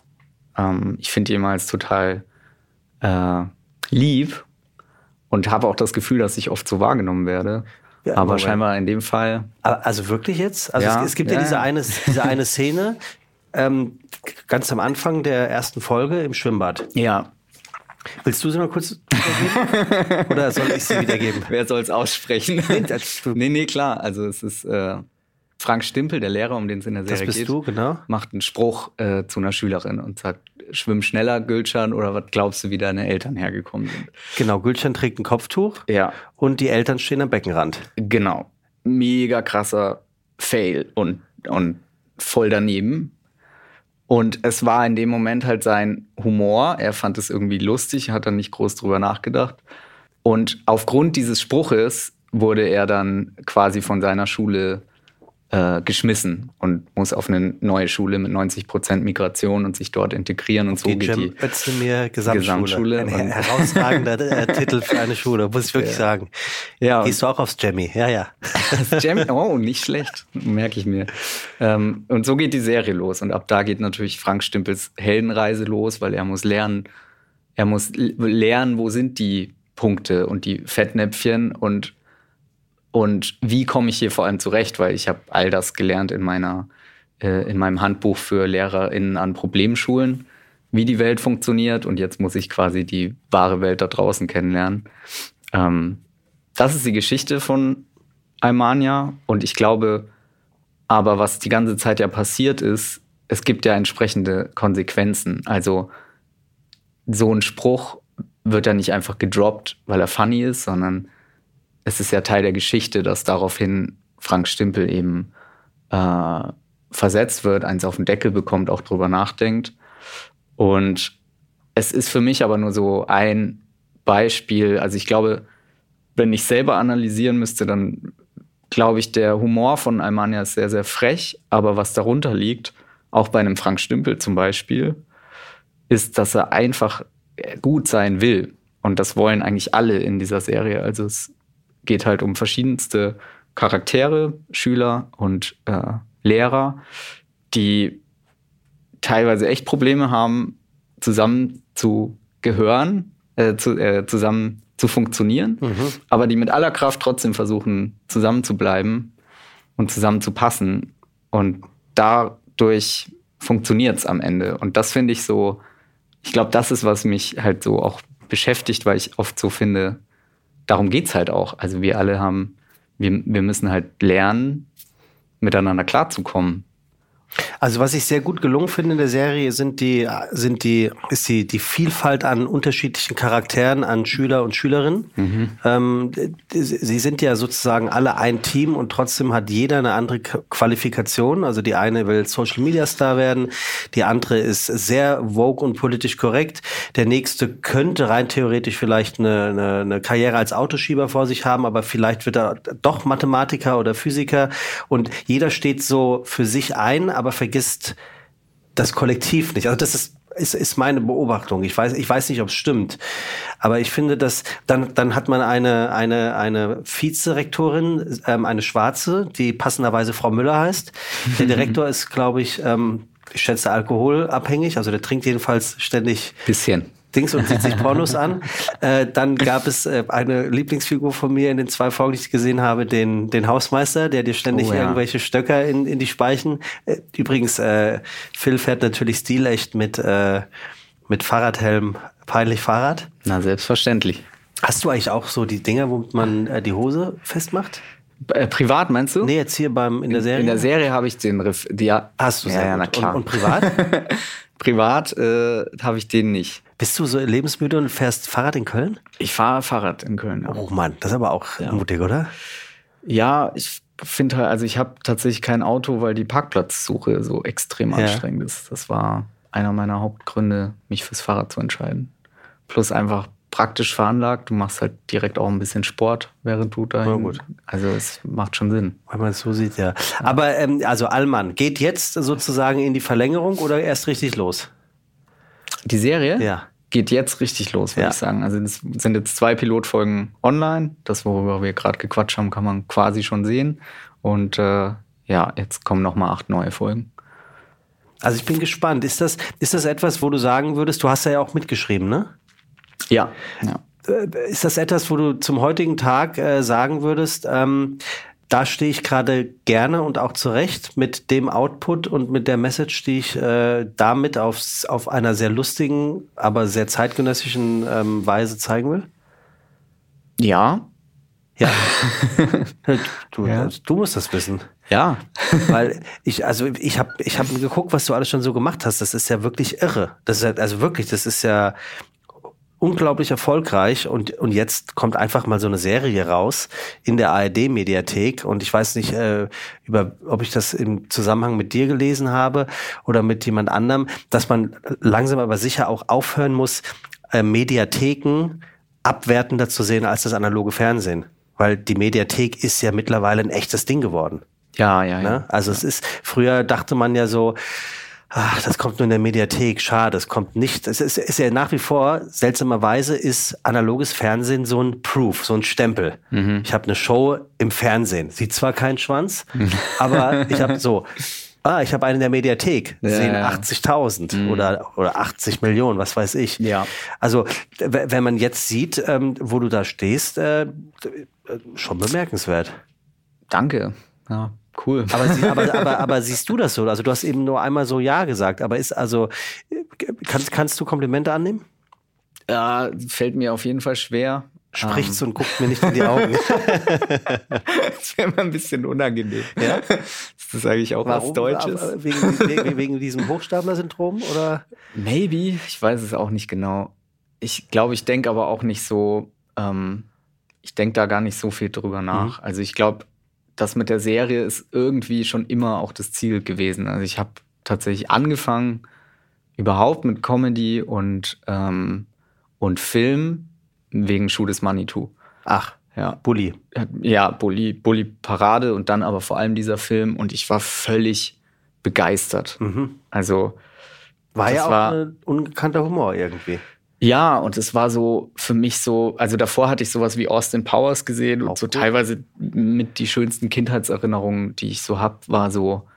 Ähm, ich finde die immer als total äh, lieb und habe auch das Gefühl, dass ich oft so wahrgenommen werde. Ja, aber scheinbar in dem Fall. Also wirklich jetzt? Also ja, es, es, gibt ja, ja diese, eine, diese eine Szene, ähm, ganz am Anfang der ersten Folge im Schwimmbad. Ja. Willst du sie mal kurz wiedergeben? Oder soll ich sie wiedergeben? Wer soll es aussprechen? nee, nee, klar. Also es ist äh, Frank Stimpel, der Lehrer, um den es in der Serie geht. Das bist geht, du, genau. Macht einen Spruch äh, zu einer Schülerin und sagt, schwimm schneller, Gülcan, oder was glaubst du, wie deine Eltern hergekommen sind? Genau, Gülcan trägt ein Kopftuch. Ja. Und die Eltern stehen am Beckenrand. Genau. Mega krasser Fail und, und voll daneben. Und es war in dem Moment halt sein Humor. Er fand es irgendwie lustig, hat dann nicht groß drüber nachgedacht. Und aufgrund dieses Spruches wurde er dann quasi von seiner Schule äh, geschmissen und muss auf eine neue Schule mit 90 Prozent Migration und sich dort integrieren und so die geht Cem die Özdemir Gesamtschule. Gesamtschule Ein und- herausragender äh, Titel für eine Schule, muss ich wirklich Ja. sagen. Ja, Gehst du auch aufs Jammy? Ja, ja. Das Jam oh, nicht schlecht, merke ich mir. Ähm, und so geht die Serie los. Und ab da geht natürlich Frank Stimpels Heldenreise los, weil er muss lernen, er muss lernen, wo sind die Punkte und die Fettnäpfchen und, und wie komme ich hier vor allem zurecht, weil ich habe all das gelernt in meiner, äh, in meinem Handbuch für LehrerInnen an Problemschulen, wie die Welt funktioniert. Und jetzt muss ich quasi die wahre Welt da draußen kennenlernen. Ähm, das ist die Geschichte von Almania. Und ich glaube, aber was die ganze Zeit ja passiert ist, es gibt ja entsprechende Konsequenzen. Also so ein Spruch wird ja nicht einfach gedroppt, weil er funny ist, sondern es ist ja Teil der Geschichte, dass daraufhin Frank Stimpel eben äh, versetzt wird, eins auf den Deckel bekommt, auch drüber nachdenkt. Und es ist für mich aber nur so ein Beispiel. Also ich glaube, wenn ich selber analysieren müsste, dann glaube ich, der Humor von Almania ist sehr, sehr frech. Aber was darunter liegt, auch bei einem Frank Stümpel zum Beispiel, ist, dass er einfach gut sein will. Und das wollen eigentlich alle in dieser Serie. Also es geht halt um verschiedenste Charaktere, Schüler und äh, Lehrer, die teilweise echt Probleme haben, zusammen zu gehören, äh, zu, äh, zusammen zu funktionieren, aber die mit aller Kraft trotzdem versuchen, zusammen zu bleiben und zusammen zu passen. Und dadurch funktioniert es am Ende. Und das finde ich so, ich glaube, das ist, was mich halt so auch beschäftigt, weil ich oft so finde, darum geht es halt auch. Also wir alle haben, wir, wir müssen halt lernen, miteinander klarzukommen. Also was ich sehr gut gelungen finde in der Serie sind die, sind die, ist die, die Vielfalt an unterschiedlichen Charakteren, an Schüler und Schülerinnen. Ähm, die- sie sind ja sozusagen alle ein Team und trotzdem hat jeder eine andere Qualifikation. Also die eine will Social Media Star werden, die andere ist sehr woke und politisch korrekt. Der nächste könnte rein theoretisch vielleicht eine, eine, eine Karriere als Autoschieber vor sich haben, aber vielleicht wird er doch Mathematiker oder Physiker und jeder steht so für sich ein, aber vergisst das Kollektiv nicht. Also das ist ist, ist meine Beobachtung. Ich weiß, ich weiß nicht, ob es stimmt, aber ich finde, dass dann dann hat man eine eine eine Vizerektorin, ähm, eine Schwarze, die passenderweise Frau Müller heißt. Der Direktor ist, glaube ich, ähm, ich schätze alkoholabhängig, also der trinkt jedenfalls ständig Bisschen. Dings und zieht sich Pornos an. Äh, dann gab es äh, eine Lieblingsfigur von mir in den zwei Folgen, die ich gesehen habe, den, den Hausmeister, der dir ständig Oh, ja. irgendwelche Stöcker in, in die Speichen. Äh, übrigens, äh, Phil fährt natürlich stilecht mit, äh, mit Fahrradhelm, peinlich Fahrrad. Na, selbstverständlich. Hast du eigentlich auch so die Dinger, womit man äh, die Hose festmacht? Privat meinst du? Nee, jetzt hier beim, in der Serie. In der Serie habe ich den Riff. Die, ja, Hast du ja, ja, na klar. Und, und privat? privat äh, habe ich den nicht. Bist du so lebensmüde und fährst Fahrrad in Köln? Ich fahre Fahrrad in Köln. Ja, Oh Mann, das ist aber auch mutig, oder? ja ich finde halt, also ich habe tatsächlich kein Auto, weil die Parkplatzsuche so extrem Ja. anstrengend ist. Das war einer meiner Hauptgründe, mich fürs Fahrrad zu entscheiden. Plus einfach praktisch veranlagt. Du machst halt direkt auch ein bisschen Sport, während du da. Ja, gut. Also es macht schon Sinn. Wenn man es so sieht, ja. Aber ähm, also Allmann, geht jetzt sozusagen in die Verlängerung oder erst richtig los? Die Serie Ja. geht jetzt richtig los, würde Ja. ich sagen. Also es sind jetzt zwei Pilotfolgen online. Das, worüber wir gerade gequatscht haben, kann man quasi schon sehen. Und äh, ja, jetzt kommen noch mal acht neue Folgen. Also ich bin gespannt. Ist das, ist das etwas, wo du sagen würdest, du hast ja auch mitgeschrieben, ne? Ja, ja. Äh, Ist das etwas, wo du zum heutigen Tag äh, sagen würdest, ähm, da stehe ich gerade gerne und auch zurecht mit dem Output und mit der Message, die ich äh, damit aufs, auf einer sehr lustigen, aber sehr zeitgenössischen ähm, Weise zeigen will? Ja, Ja. du, Ja. du musst das wissen. ja. Weil ich, also ich habe ich hab geguckt, was du alles schon so gemacht hast. Das ist ja wirklich irre. Das ist ja, also wirklich, das ist ja unglaublich erfolgreich und, und jetzt kommt einfach mal so eine Serie raus in der ARD-Mediathek und ich weiß nicht, äh, über, ob ich das im Zusammenhang mit dir gelesen habe oder mit jemand anderem, dass man langsam aber sicher auch aufhören muss, äh, Mediatheken abwertender zu sehen als das analoge Fernsehen. Weil die Mediathek ist ja mittlerweile ein echtes Ding geworden. Ja, ja, ja. Ne? Also ja. es ist, früher dachte man ja so, ach, das kommt nur in der Mediathek, schade, es kommt nicht. Es ist, ist ja nach wie vor, seltsamerweise ist analoges Fernsehen so ein Proof, so ein Stempel. Mhm. Ich habe eine Show im Fernsehen. Sieht zwar keinen Schwanz, aber ich habe so, ah, ich habe eine in der Mediathek, ja, sehen ja. 80.000 mhm. oder, oder 80 Millionen, was weiß ich. Ja. Also, wenn man jetzt sieht, ähm, wo du da stehst, äh, schon bemerkenswert. Danke. Ja, cool. Aber, sie, aber, aber, aber, siehst du das so? Also, du hast eben nur einmal so Ja gesagt, aber ist also, kannst, kannst du Komplimente annehmen? Ja, fällt mir auf jeden Fall schwer. Sprichst um. und guckt mir nicht in die Augen. das wäre mal ein bisschen unangenehm. Ja? Das ist eigentlich auch Warum? was Deutsches. Wegen, wegen, wegen diesem Hochstapler-Syndrom? Oder? Maybe, ich weiß es auch nicht genau. Ich glaube, ich denke aber auch nicht so, ähm, ich denke da gar nicht so viel drüber nach. Mhm. Also ich glaube, das mit der Serie ist irgendwie schon immer auch das Ziel gewesen. Also ich habe tatsächlich angefangen, überhaupt mit Comedy und, ähm, und Film wegen Schuh des Manitou. Ach, ja. Bully. Ja, Bully, Bully Parade und dann aber vor allem dieser Film und ich war völlig begeistert. Mhm. Also war ja auch war, ein ungekannter Humor irgendwie. Ja, und es war so für mich so, also davor hatte ich sowas wie Austin Powers gesehen auch und so gut. teilweise mit die schönsten Kindheitserinnerungen, die ich so habe, war so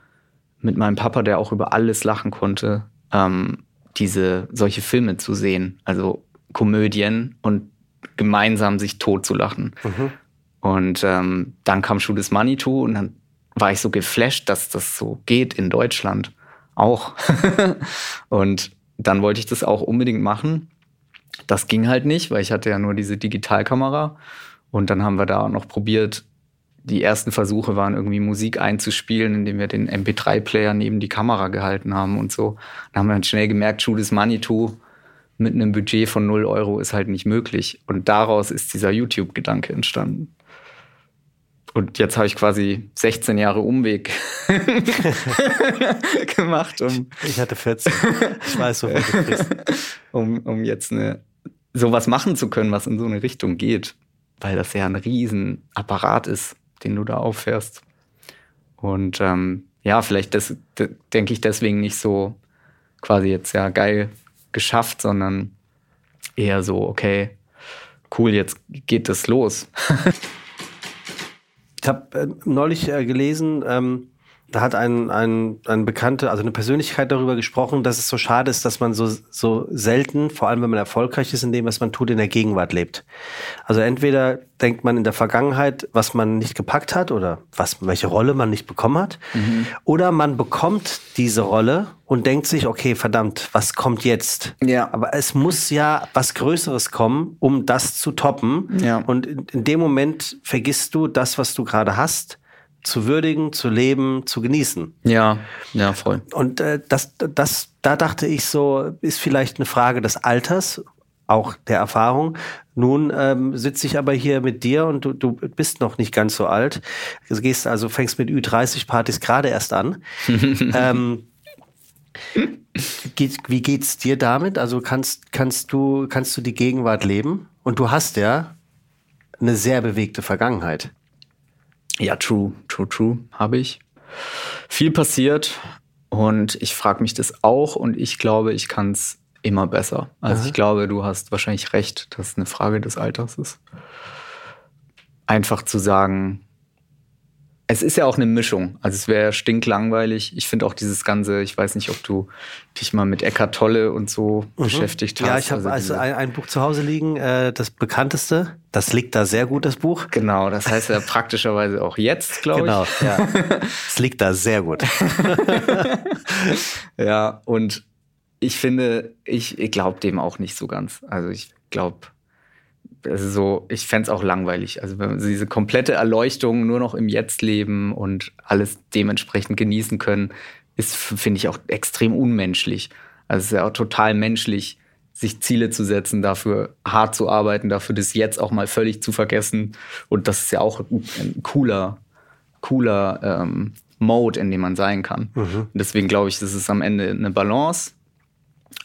mit meinem Papa, der auch über alles lachen konnte, ähm, diese solche Filme zu sehen, also Komödien und gemeinsam sich totzulachen. Mhm. Und ähm, dann kam Schuh des Manitou und dann war ich so geflasht, dass das so geht in Deutschland auch. und dann wollte ich das auch unbedingt machen. Das ging halt nicht, weil ich hatte ja nur diese Digitalkamera. Und dann haben wir da noch probiert, die ersten Versuche waren irgendwie Musik einzuspielen, indem wir den MP3-Player neben die Kamera gehalten haben und so. Dann haben wir dann schnell gemerkt, des Manitou mit einem Budget von 0 Euro ist halt nicht möglich. Und daraus ist dieser YouTube-Gedanke entstanden. Und jetzt habe ich quasi 16 Jahre Umweg gemacht, um. Ich hatte 14. Ich weiß, wo du bist. Um, um jetzt eine, sowas machen zu können, was in so eine Richtung geht. Weil das ja ein Riesenapparat ist, den du da auffährst. Und ähm, ja, vielleicht denke ich deswegen nicht so quasi jetzt ja geil geschafft, sondern eher so, okay, cool, jetzt geht es los. ich habe äh, neulich äh, gelesen, ähm, da hat ein, ein, ein Bekannte, also eine Persönlichkeit darüber gesprochen, dass es so schade ist, dass man so, so selten, vor allem wenn man erfolgreich ist in dem, was man tut, in der Gegenwart lebt. Also entweder denkt man in der Vergangenheit, was man nicht gepackt hat oder was, welche Rolle man nicht bekommen hat, mhm. oder man bekommt diese Rolle und denkt sich, okay, verdammt, was kommt jetzt? Ja. Aber es muss ja was Größeres kommen, um das zu toppen. Ja. Und in, in dem Moment vergisst du das, was du gerade hast zu würdigen, zu leben, zu genießen. Ja, ja, voll. Und äh, das, das, da dachte ich so, ist vielleicht eine Frage des Alters, auch der Erfahrung. Nun ähm, sitze ich aber hier mit dir und du, du bist noch nicht ganz so alt. Du gehst also, fängst mit Ü30-Partys gerade erst an. ähm, geht, wie geht's dir damit? Also kannst, kannst du, kannst du die Gegenwart leben? Und du hast ja eine sehr bewegte Vergangenheit. Ja, true, true, true, habe ich. Viel passiert und ich frage mich das auch und ich glaube, ich kann es immer besser. Also Aha. ich glaube, du hast wahrscheinlich recht, dass es eine Frage des Alters ist. Einfach zu sagen, es ist ja auch eine Mischung. Also es wäre stinklangweilig. Ich finde auch dieses ganze, ich weiß nicht, ob du dich mal mit Eckart Tolle und so mhm. beschäftigt hast. Ja, ich habe also, also ein, ein, Buch zu Hause liegen, äh, das bekannteste. Das liegt da sehr gut, das Buch. Genau, das heißt ja praktischerweise auch jetzt, glaube genau, ich. Genau, ja. es liegt da sehr gut. ja, und ich finde, ich, ich glaube dem auch nicht so ganz. Also ich glaube, also so, ich fände es auch langweilig. Also wenn sie diese komplette Erleuchtung nur noch im Jetzt leben und alles dementsprechend genießen können, ist, finde ich, auch extrem unmenschlich. Also es ist ja auch total menschlich, sich Ziele zu setzen, dafür hart zu arbeiten, dafür das jetzt auch mal völlig zu vergessen. Und das ist ja auch ein, ein cooler, cooler ähm, Mode, in dem man sein kann. Mhm. deswegen glaube ich, das ist am Ende eine Balance.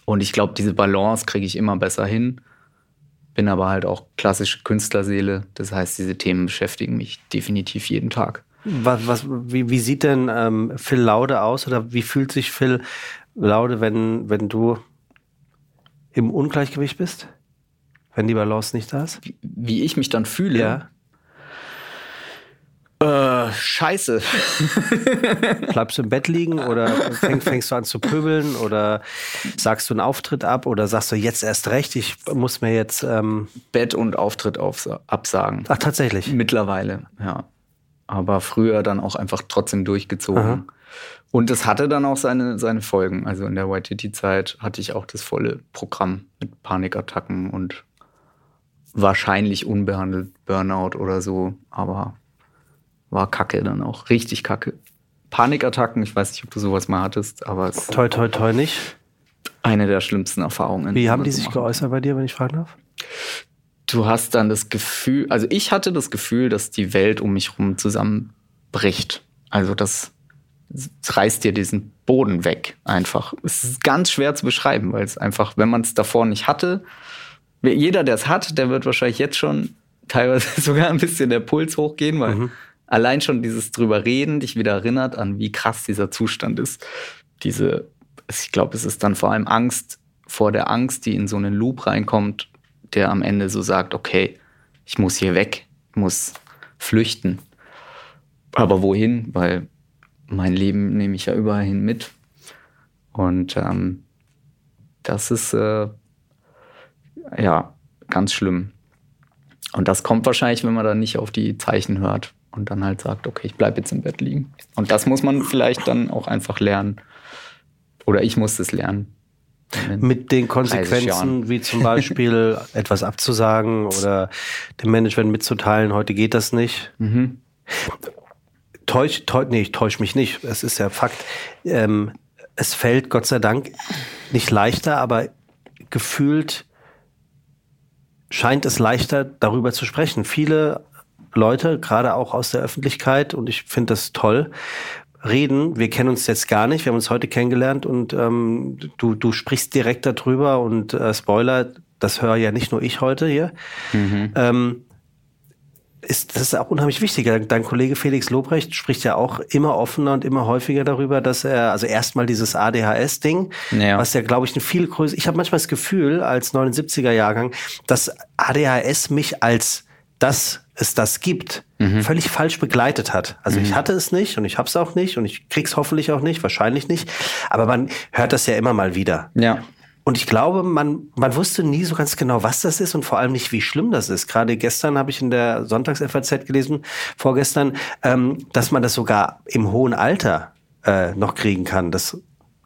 Und ich glaube, diese Balance kriege ich immer besser hin bin aber halt auch klassische Künstlerseele. Das heißt, diese Themen beschäftigen mich definitiv jeden Tag. Was, was, wie, wie sieht denn ähm, Phil Laude aus oder wie fühlt sich Phil Laude, wenn, wenn du im Ungleichgewicht bist? Wenn die Balance nicht da ist? Wie, wie ich mich dann fühle? Ja. Scheiße. Bleibst du im Bett liegen oder fäng, fängst du an zu pöbeln oder sagst du einen Auftritt ab oder sagst du jetzt erst recht, ich muss mir jetzt. Ähm Bett und Auftritt auf, absagen. Ach, tatsächlich? Mittlerweile, ja. Aber früher dann auch einfach trotzdem durchgezogen. Aha. Und es hatte dann auch seine, seine Folgen. Also in der YTT-Zeit hatte ich auch das volle Programm mit Panikattacken und wahrscheinlich unbehandelt Burnout oder so. Aber war kacke dann auch. Richtig kacke. Panikattacken, ich weiß nicht, ob du sowas mal hattest, aber es Toi, toi, toi nicht. Eine der schlimmsten Erfahrungen. Wie haben die sich geäußert bei dir, wenn ich fragen darf? Du hast dann das Gefühl, also ich hatte das Gefühl, dass die Welt um mich herum zusammenbricht. Also das, das reißt dir diesen Boden weg einfach. Es ist ganz schwer zu beschreiben, weil es einfach, wenn man es davor nicht hatte, jeder, der es hat, der wird wahrscheinlich jetzt schon teilweise sogar ein bisschen der Puls hochgehen, weil mhm allein schon dieses drüber reden dich wieder erinnert an, wie krass dieser Zustand ist. Diese, ich glaube, es ist dann vor allem Angst vor der Angst, die in so einen Loop reinkommt, der am Ende so sagt, okay, ich muss hier weg, muss flüchten. Aber wohin? Weil mein Leben nehme ich ja überall hin mit. Und ähm, das ist äh, ja ganz schlimm. Und das kommt wahrscheinlich, wenn man dann nicht auf die Zeichen hört und dann halt sagt, okay, ich bleibe jetzt im Bett liegen. Und das muss man vielleicht dann auch einfach lernen. Oder ich muss es lernen. Mit den Konsequenzen, wie zum Beispiel etwas abzusagen oder dem Management mitzuteilen, heute geht das nicht. Mhm. Täusch, täusch, nee, ich täusche mich nicht. Es ist ja Fakt. Ähm, es fällt Gott sei Dank nicht leichter, aber gefühlt scheint es leichter, darüber zu sprechen. Viele Leute, gerade auch aus der Öffentlichkeit, und ich finde das toll, reden. Wir kennen uns jetzt gar nicht, wir haben uns heute kennengelernt und ähm, du, du sprichst direkt darüber und äh, Spoiler, das höre ja nicht nur ich heute hier. Mhm. Ähm, ist, das ist auch unheimlich wichtig. Dein Kollege Felix Lobrecht spricht ja auch immer offener und immer häufiger darüber, dass er, also erstmal dieses ADHS-Ding, ja. was ja, glaube ich, ein viel größer, ich habe manchmal das Gefühl, als 79er-Jahrgang, dass ADHS mich als das es das gibt, mhm. völlig falsch begleitet hat. Also mhm. ich hatte es nicht und ich habe es auch nicht und ich krieg's hoffentlich auch nicht, wahrscheinlich nicht. Aber man hört das ja immer mal wieder. Ja. Und ich glaube, man, man wusste nie so ganz genau, was das ist und vor allem nicht, wie schlimm das ist. Gerade gestern habe ich in der Sonntags-FAZ gelesen, vorgestern, ähm, dass man das sogar im hohen Alter äh, noch kriegen kann. Das,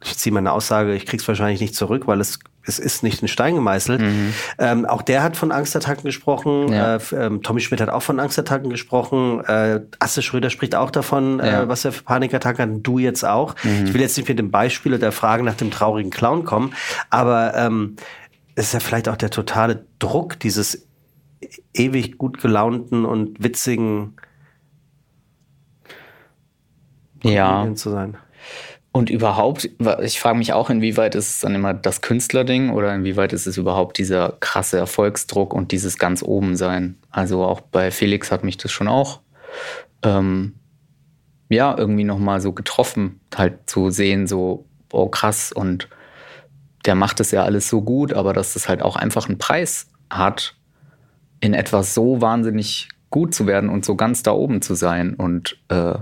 ich ziehe meine Aussage, ich krieg's wahrscheinlich nicht zurück, weil es es ist nicht in Stein gemeißelt. Mhm. Ähm, auch der hat von Angstattacken gesprochen. Ja. Äh, ähm, Tommy Schmidt hat auch von Angstattacken gesprochen. Äh, Asse Schröder spricht auch davon, äh, ja. äh, was er für Panikattacken hat. Du jetzt auch. Mhm. Ich will jetzt nicht mit dem Beispiel der Frage nach dem traurigen Clown kommen, aber ähm, es ist ja vielleicht auch der totale Druck dieses ewig gut gelaunten und witzigen ja. zu sein. Und überhaupt, ich frage mich auch, inwieweit ist es dann immer das Künstlerding oder inwieweit ist es überhaupt dieser krasse Erfolgsdruck und dieses ganz oben sein. Also auch bei Felix hat mich das schon auch ähm, ja irgendwie nochmal so getroffen, halt zu sehen, so, oh krass, und der macht es ja alles so gut, aber dass das halt auch einfach einen Preis hat, in etwas so wahnsinnig gut zu werden und so ganz da oben zu sein. Und äh,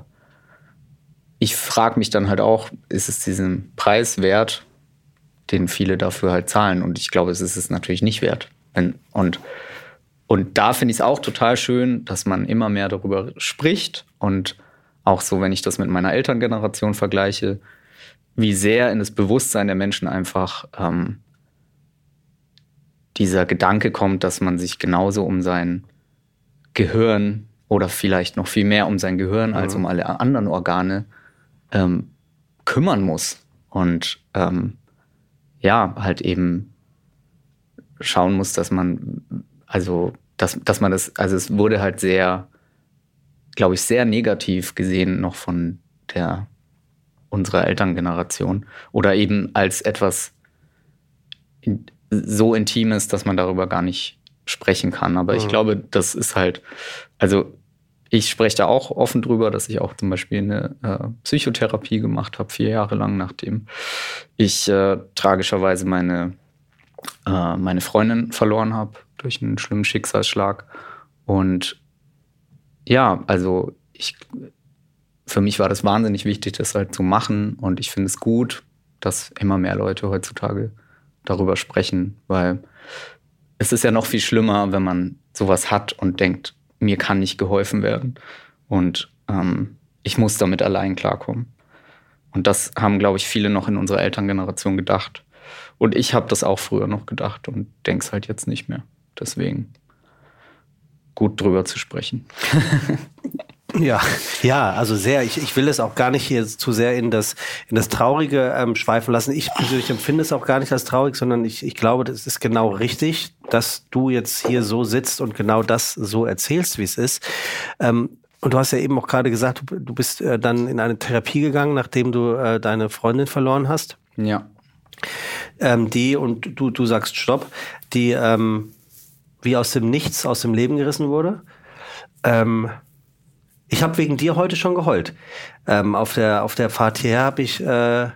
ich frage mich dann halt auch, ist es diesen Preis wert, den viele dafür halt zahlen? Und ich glaube, es ist es natürlich nicht wert. Und, und da finde ich es auch total schön, dass man immer mehr darüber spricht. Und auch so, wenn ich das mit meiner Elterngeneration vergleiche, wie sehr in das Bewusstsein der Menschen einfach ähm, dieser Gedanke kommt, dass man sich genauso um sein Gehirn oder vielleicht noch viel mehr um sein Gehirn mhm. als um alle anderen Organe ähm, kümmern muss und ähm, ja, halt eben schauen muss, dass man, also, dass, dass man das, also es wurde halt sehr, glaube ich, sehr negativ gesehen noch von der unserer Elterngeneration oder eben als etwas in, so Intimes, dass man darüber gar nicht sprechen kann. Aber mhm. ich glaube, das ist halt, also ich spreche da auch offen drüber, dass ich auch zum Beispiel eine äh, Psychotherapie gemacht habe, vier Jahre lang, nachdem ich äh, tragischerweise meine, äh, meine Freundin verloren habe durch einen schlimmen Schicksalsschlag. Und ja, also ich, für mich war das wahnsinnig wichtig, das halt zu machen. Und ich finde es gut, dass immer mehr Leute heutzutage darüber sprechen, weil es ist ja noch viel schlimmer, wenn man sowas hat und denkt, mir kann nicht geholfen werden und ähm, ich muss damit allein klarkommen. Und das haben, glaube ich, viele noch in unserer Elterngeneration gedacht. Und ich habe das auch früher noch gedacht und denke es halt jetzt nicht mehr. Deswegen gut drüber zu sprechen. Ja, ja, also sehr. Ich, ich will es auch gar nicht hier zu sehr in das, in das Traurige ähm, schweifen lassen. Ich persönlich empfinde es auch gar nicht als traurig, sondern ich, ich glaube, das ist genau richtig, dass du jetzt hier so sitzt und genau das so erzählst, wie es ist. Ähm, und du hast ja eben auch gerade gesagt, du, du bist äh, dann in eine Therapie gegangen, nachdem du äh, deine Freundin verloren hast. Ja. Ähm, die, und du, du sagst Stopp, die ähm, wie aus dem Nichts aus dem Leben gerissen wurde. Ähm, ich habe wegen dir heute schon geheult. Ähm, auf, der, auf der Fahrt hierher habe ich äh, einen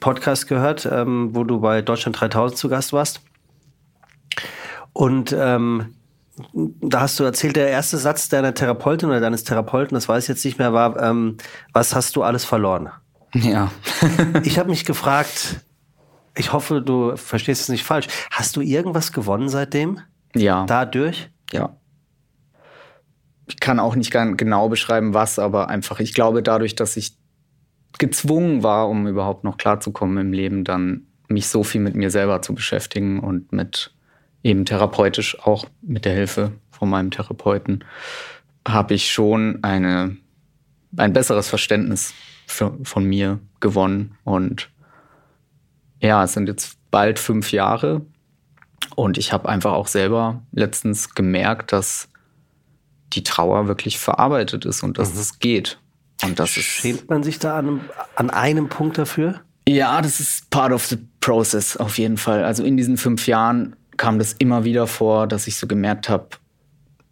Podcast gehört, ähm, wo du bei Deutschland 3000 zu Gast warst. Und ähm, da hast du erzählt, der erste Satz deiner Therapeutin oder deines Therapeuten, das weiß ich jetzt nicht mehr, war, ähm, was hast du alles verloren? Ja. ich habe mich gefragt, ich hoffe, du verstehst es nicht falsch. Hast du irgendwas gewonnen seitdem? Ja. Dadurch? Ja kann auch nicht genau beschreiben, was, aber einfach, ich glaube, dadurch, dass ich gezwungen war, um überhaupt noch klarzukommen im Leben, dann mich so viel mit mir selber zu beschäftigen und mit eben therapeutisch auch mit der Hilfe von meinem Therapeuten, habe ich schon eine, ein besseres Verständnis für, von mir gewonnen. Und ja, es sind jetzt bald fünf Jahre und ich habe einfach auch selber letztens gemerkt, dass die Trauer wirklich verarbeitet ist und dass mhm. es geht. Und das Schämt man sich da an, an einem Punkt dafür? Ja, das ist part of the process auf jeden Fall. Also in diesen fünf Jahren kam das immer wieder vor, dass ich so gemerkt habe,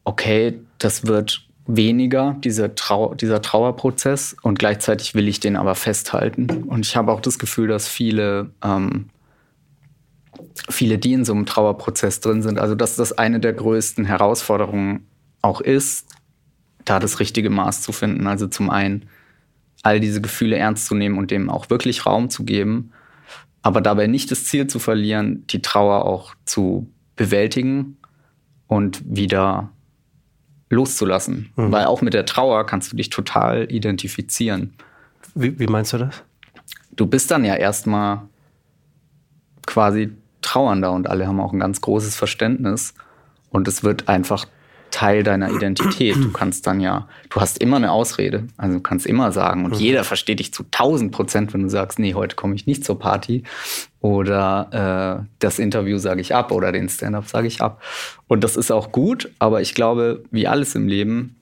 okay, das wird weniger, diese Trau dieser Trauerprozess und gleichzeitig will ich den aber festhalten. Und ich habe auch das Gefühl, dass viele, ähm, viele, die in so einem Trauerprozess drin sind, also dass das eine der größten Herausforderungen auch ist, da das richtige Maß zu finden. Also zum einen all diese Gefühle ernst zu nehmen und dem auch wirklich Raum zu geben, aber dabei nicht das Ziel zu verlieren, die Trauer auch zu bewältigen und wieder loszulassen. Mhm. Weil auch mit der Trauer kannst du dich total identifizieren. Wie, wie meinst du das? Du bist dann ja erstmal quasi trauernder und alle haben auch ein ganz großes Verständnis. Und es wird einfach Teil deiner Identität. Du kannst dann ja, du hast immer eine Ausrede. Also du kannst immer sagen, und mhm. jeder versteht dich zu 1000 Prozent, wenn du sagst, nee, heute komme ich nicht zur Party. Oder äh, das Interview sage ich ab oder den Stand-up sage ich ab. Und das ist auch gut, aber ich glaube, wie alles im Leben,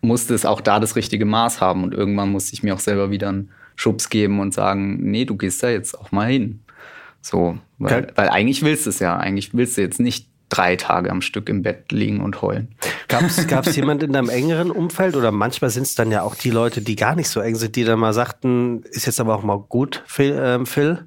musste es auch da das richtige Maß haben. Und irgendwann musste ich mir auch selber wieder einen Schubs geben und sagen, nee, du gehst da jetzt auch mal hin. So, weil, weil eigentlich willst du es ja. Eigentlich willst du jetzt nicht drei Tage am Stück im Bett liegen und heulen. Gab es jemand in deinem engeren Umfeld oder manchmal sind es dann ja auch die Leute, die gar nicht so eng sind, die dann mal sagten, ist jetzt aber auch mal gut, Phil? Ähm, Phil?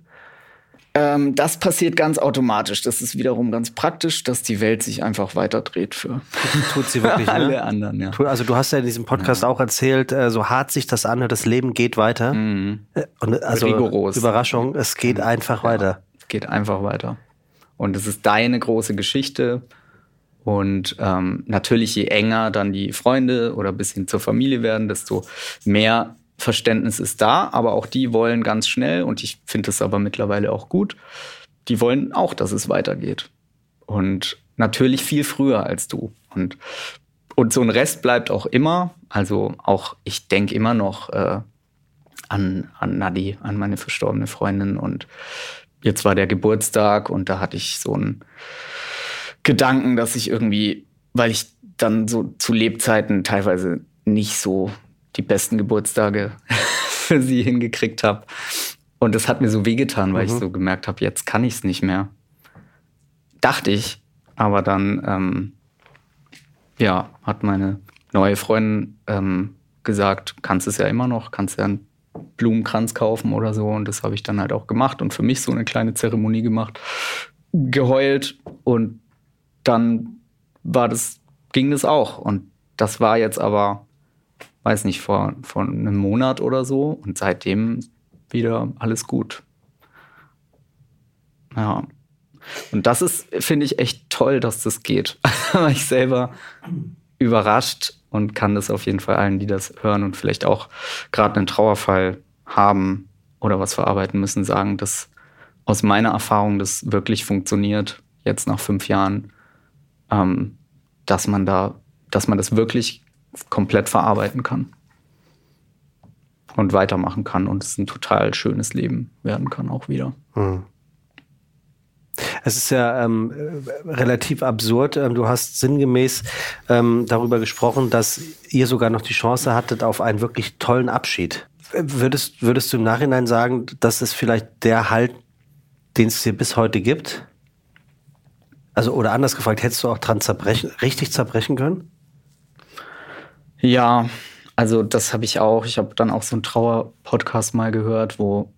Ähm, das passiert ganz automatisch. Das ist wiederum ganz praktisch, dass die Welt sich einfach weiterdreht für tut sie wirklich alle ne? anderen. Ja. Also du hast ja in diesem Podcast ja. auch erzählt, äh, so hart sich das anhört, das Leben geht weiter. Mhm. Äh, und also Rigoros. Überraschung, es geht einfach ja. weiter. Es geht einfach weiter. Und es ist deine große Geschichte. Und ähm, natürlich, je enger dann die Freunde oder bis hin zur Familie werden, desto mehr Verständnis ist da. Aber auch die wollen ganz schnell, und ich finde es aber mittlerweile auch gut, die wollen auch, dass es weitergeht. Und natürlich viel früher als du. Und, und so ein Rest bleibt auch immer. Also auch, ich denke immer noch äh, an, an Nadi, an meine verstorbene Freundin. Und jetzt war der Geburtstag und da hatte ich so einen Gedanken, dass ich irgendwie, weil ich dann so zu Lebzeiten teilweise nicht so die besten Geburtstage für sie hingekriegt habe. Und das hat mir so wehgetan, weil mhm. ich so gemerkt habe, jetzt kann ich es nicht mehr. Dachte ich, aber dann, ähm, ja, hat meine neue Freundin ähm, gesagt, kannst es ja immer noch, kannst ja Blumenkranz kaufen oder so. Und das habe ich dann halt auch gemacht und für mich so eine kleine Zeremonie gemacht, geheult und dann war das, ging das auch. Und das war jetzt aber, weiß nicht, vor, vor einem Monat oder so und seitdem wieder alles gut. Ja. Und das ist, finde ich, echt toll, dass das geht. Weil ich selber überrascht und kann das auf jeden Fall allen, die das hören und vielleicht auch gerade einen Trauerfall haben oder was verarbeiten müssen, sagen, dass aus meiner Erfahrung das wirklich funktioniert, jetzt nach fünf Jahren, ähm, dass man da, dass man das wirklich komplett verarbeiten kann und weitermachen kann und es ein total schönes Leben werden kann auch wieder. Mhm. Es ist ja ähm, relativ absurd. Ähm, du hast sinngemäß ähm, darüber gesprochen, dass ihr sogar noch die Chance hattet auf einen wirklich tollen Abschied. Würdest, würdest du im Nachhinein sagen, dass es vielleicht der Halt, den es dir bis heute gibt? Also, oder anders gefragt, hättest du auch dran zerbrechen, richtig zerbrechen können? Ja, also das habe ich auch. Ich habe dann auch so einen Trauer-Podcast mal gehört, wo,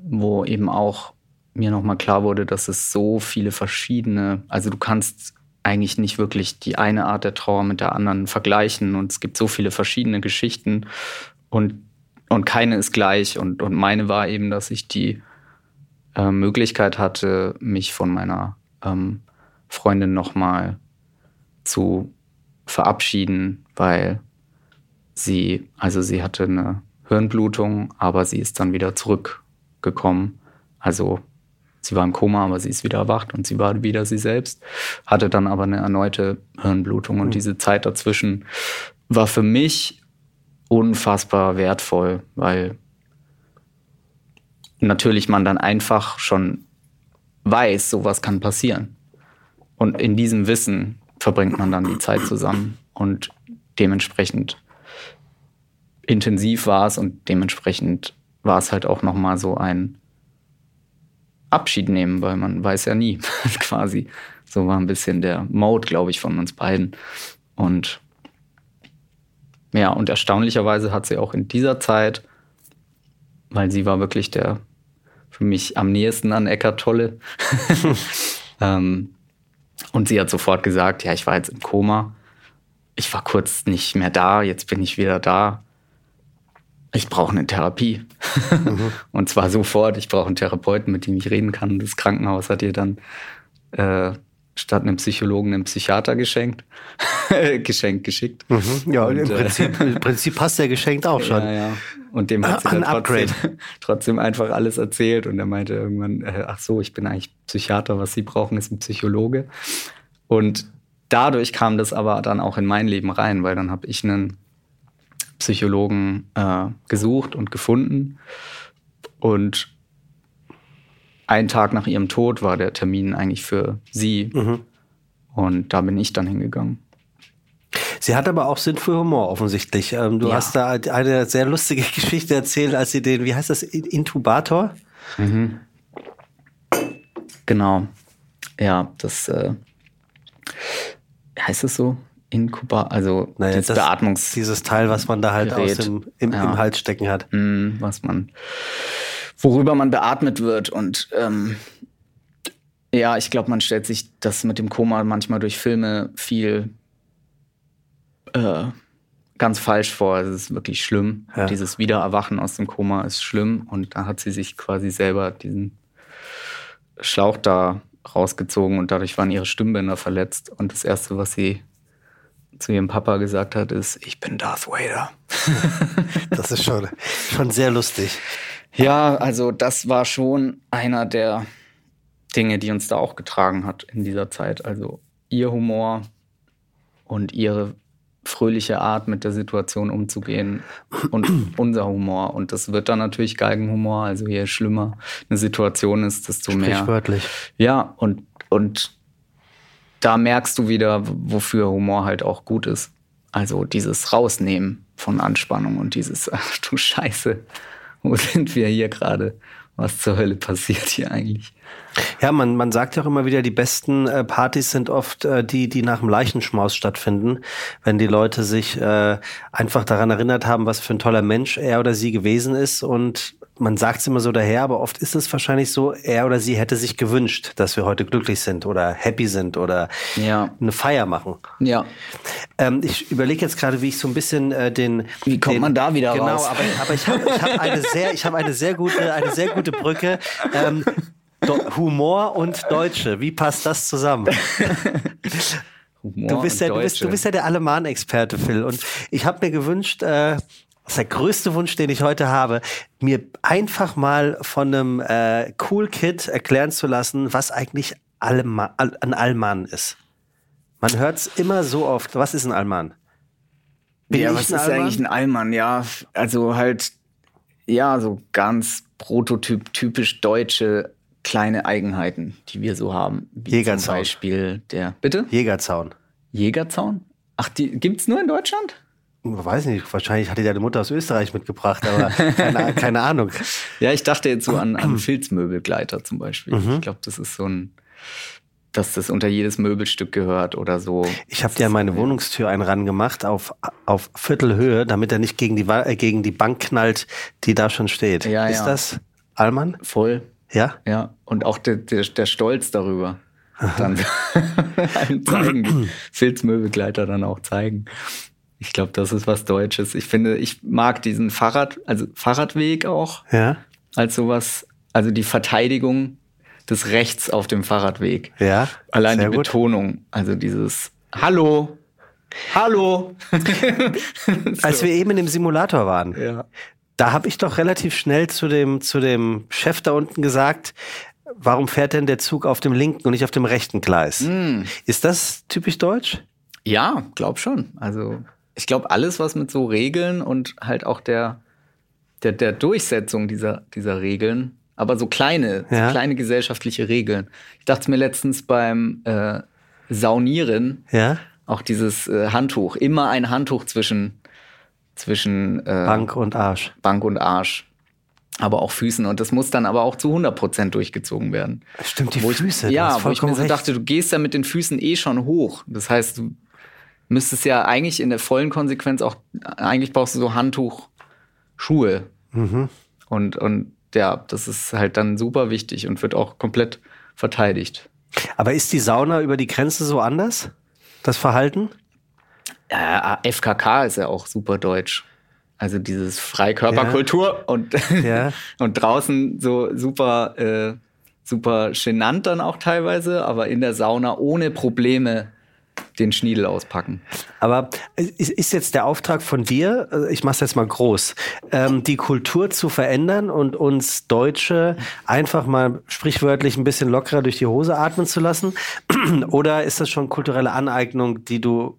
wo eben auch mir nochmal klar wurde, dass es so viele verschiedene, also du kannst eigentlich nicht wirklich die eine Art der Trauer mit der anderen vergleichen und es gibt so viele verschiedene Geschichten und, und keine ist gleich und, und meine war eben, dass ich die äh, Möglichkeit hatte, mich von meiner ähm, Freundin nochmal zu verabschieden, weil sie, also sie hatte eine Hirnblutung, aber sie ist dann wieder zurückgekommen. Also Sie war im Koma, aber sie ist wieder erwacht und sie war wieder sie selbst, hatte dann aber eine erneute Hirnblutung. Und mhm. diese Zeit dazwischen war für mich unfassbar wertvoll, weil natürlich man dann einfach schon weiß, sowas kann passieren. Und in diesem Wissen verbringt man dann die Zeit zusammen. Und dementsprechend intensiv war es und dementsprechend war es halt auch nochmal so ein Abschied nehmen, weil man weiß ja nie, quasi. So war ein bisschen der Mode, glaube ich, von uns beiden. Und ja, und erstaunlicherweise hat sie auch in dieser Zeit, weil sie war wirklich der für mich am nächsten an Eckart Tolle. ähm, und sie hat sofort gesagt, ja, ich war jetzt im Koma. Ich war kurz nicht mehr da, jetzt bin ich wieder da ich brauche eine Therapie. Mhm. und zwar sofort, ich brauche einen Therapeuten, mit dem ich reden kann. Das Krankenhaus hat ihr dann äh, statt einem Psychologen einen Psychiater geschenkt. geschenkt, geschickt. Mhm. Ja, und, im, äh, Prinzip, im Prinzip passt der geschenkt auch schon. Ja, ja. Und dem hat sie dann trotzdem, trotzdem, einfach alles erzählt. Und er meinte irgendwann, äh, ach so, ich bin eigentlich Psychiater, was Sie brauchen, ist ein Psychologe. Und dadurch kam das aber dann auch in mein Leben rein, weil dann habe ich einen Psychologen äh, gesucht und gefunden. Und einen Tag nach ihrem Tod war der Termin eigentlich für sie. Mhm. Und da bin ich dann hingegangen. Sie hat aber auch Sinn für Humor offensichtlich. Ähm, du ja. hast da eine sehr lustige Geschichte erzählt, als sie den, wie heißt das, Intubator? Mhm. Genau. Ja, das äh, heißt es so? Inkubator, also naja, dieses das, Beatmungs dieses Teil, was man da halt Gerät, aus dem, im, ja. im, Hals stecken hat. Mm, was man, worüber man beatmet wird. Und ähm, ja, ich glaube, man stellt sich das mit dem Koma manchmal durch Filme viel äh, ganz falsch vor. Es ist wirklich schlimm. Ja. Dieses Wiedererwachen aus dem Koma ist schlimm. Und da hat sie sich quasi selber diesen Schlauch da rausgezogen und dadurch waren ihre Stimmbänder verletzt. Und das Erste, was sie zu ihrem Papa gesagt hat, ist, ich bin Darth Vader. das ist schon, schon sehr lustig. Ja, also das war schon einer der Dinge, die uns da auch getragen hat in dieser Zeit. Also ihr Humor und ihre fröhliche Art, mit der Situation umzugehen und unser Humor. Und das wird dann natürlich Galgenhumor. Also je schlimmer eine Situation ist, desto mehr. Sprichwörtlich. Ja, und, und da merkst du wieder, wofür Humor halt auch gut ist. Also dieses Rausnehmen von Anspannung und dieses, ach du Scheiße, wo sind wir hier gerade? was zur Hölle passiert hier eigentlich. Ja, man, man sagt ja auch immer wieder, die besten äh, Partys sind oft äh, die, die nach dem Leichenschmaus stattfinden, wenn die Leute sich äh, einfach daran erinnert haben, was für ein toller Mensch er oder sie gewesen ist und man sagt es immer so daher, aber oft ist es wahrscheinlich so, er oder sie hätte sich gewünscht, dass wir heute glücklich sind oder happy sind oder ja. eine Feier machen. Ja. Ähm, ich überlege jetzt gerade, wie ich so ein bisschen äh, den. Wie kommt den, man da wieder genau, raus? Genau, aber, aber ich habe hab eine sehr, ich habe eine sehr gute, eine sehr gute Brücke. Ähm, Humor und Deutsche, wie passt das zusammen? du, bist ja, du, bist, du bist ja der Alemann-Experte, Phil. Und ich habe mir gewünscht, äh, das ist der größte Wunsch, den ich heute habe, mir einfach mal von einem äh, Cool Kid erklären zu lassen, was eigentlich Alma ein Allmann ist. Man hört es immer so oft. Was ist ein Allmann? Bin ja, was ist Allmann? eigentlich ein Allmann? Ja, also halt, ja, so ganz prototyp, typisch deutsche kleine Eigenheiten, die wir so haben. Wie Jägerzaun. Zum Beispiel der, bitte? Jägerzaun. Jägerzaun? Ach, die gibt's nur in Deutschland? Weiß nicht, wahrscheinlich hatte deine Mutter aus Österreich mitgebracht, aber keine, keine Ahnung. Ja, ich dachte jetzt so an, an Filzmöbelgleiter zum Beispiel. Mhm. Ich glaube, das ist so ein, dass das unter jedes Möbelstück gehört oder so. Ich habe dir an meine Wohnungstür einen ran gemacht auf, auf Viertelhöhe, damit er nicht gegen die, äh, gegen die Bank knallt, die da schon steht. Ja, ist ja. das Allmann? Voll. Ja? Ja. Und auch der, der, der Stolz darüber. Dann zeigen, Filzmöbelgleiter dann auch zeigen. Ich glaube, das ist was Deutsches. Ich finde, ich mag diesen Fahrrad, also Fahrradweg auch. Ja. Als sowas, also die Verteidigung des Rechts auf dem Fahrradweg. Ja. Allein die gut. Betonung, also dieses Hallo, Hallo. so. Als wir eben in dem Simulator waren, ja. da habe ich doch relativ schnell zu dem, zu dem Chef da unten gesagt, warum fährt denn der Zug auf dem linken und nicht auf dem rechten Gleis? Mm. Ist das typisch deutsch? Ja, glaub schon. Also ich glaube, alles, was mit so Regeln und halt auch der, der, der Durchsetzung dieser, dieser Regeln, aber so kleine, Ja. so kleine gesellschaftliche Regeln. Ich dachte mir letztens beim äh, Saunieren, Ja. auch dieses äh, Handtuch, immer ein Handtuch zwischen, zwischen äh, Bank und Arsch. Bank und Arsch. Aber auch Füßen. Und das muss dann aber auch zu 100% durchgezogen werden. Stimmt, die Wo ich, Füße. du ja, wo ich mir so recht. dachte, du gehst ja mit den Füßen eh schon hoch. Das heißt, du müsstest ja eigentlich in der vollen Konsequenz auch, eigentlich brauchst du so Handtuchschuhe. Mhm. Und, und ja, das ist halt dann super wichtig und wird auch komplett verteidigt. Aber ist die Sauna über die Grenze so anders? Das Verhalten? Ja, FKK ist ja auch super deutsch. Also dieses Freikörperkultur und, Ja. und draußen so super, äh, super genannt dann auch teilweise, aber in der Sauna ohne Probleme den Schniedel auspacken. Aber ist, jetzt der Auftrag von dir, äh, ich mache es jetzt mal groß, ähm, die Kultur zu verändern und uns Deutsche einfach mal sprichwörtlich ein bisschen lockerer durch die Hose atmen zu lassen? Oder ist das schon kulturelle Aneignung, die du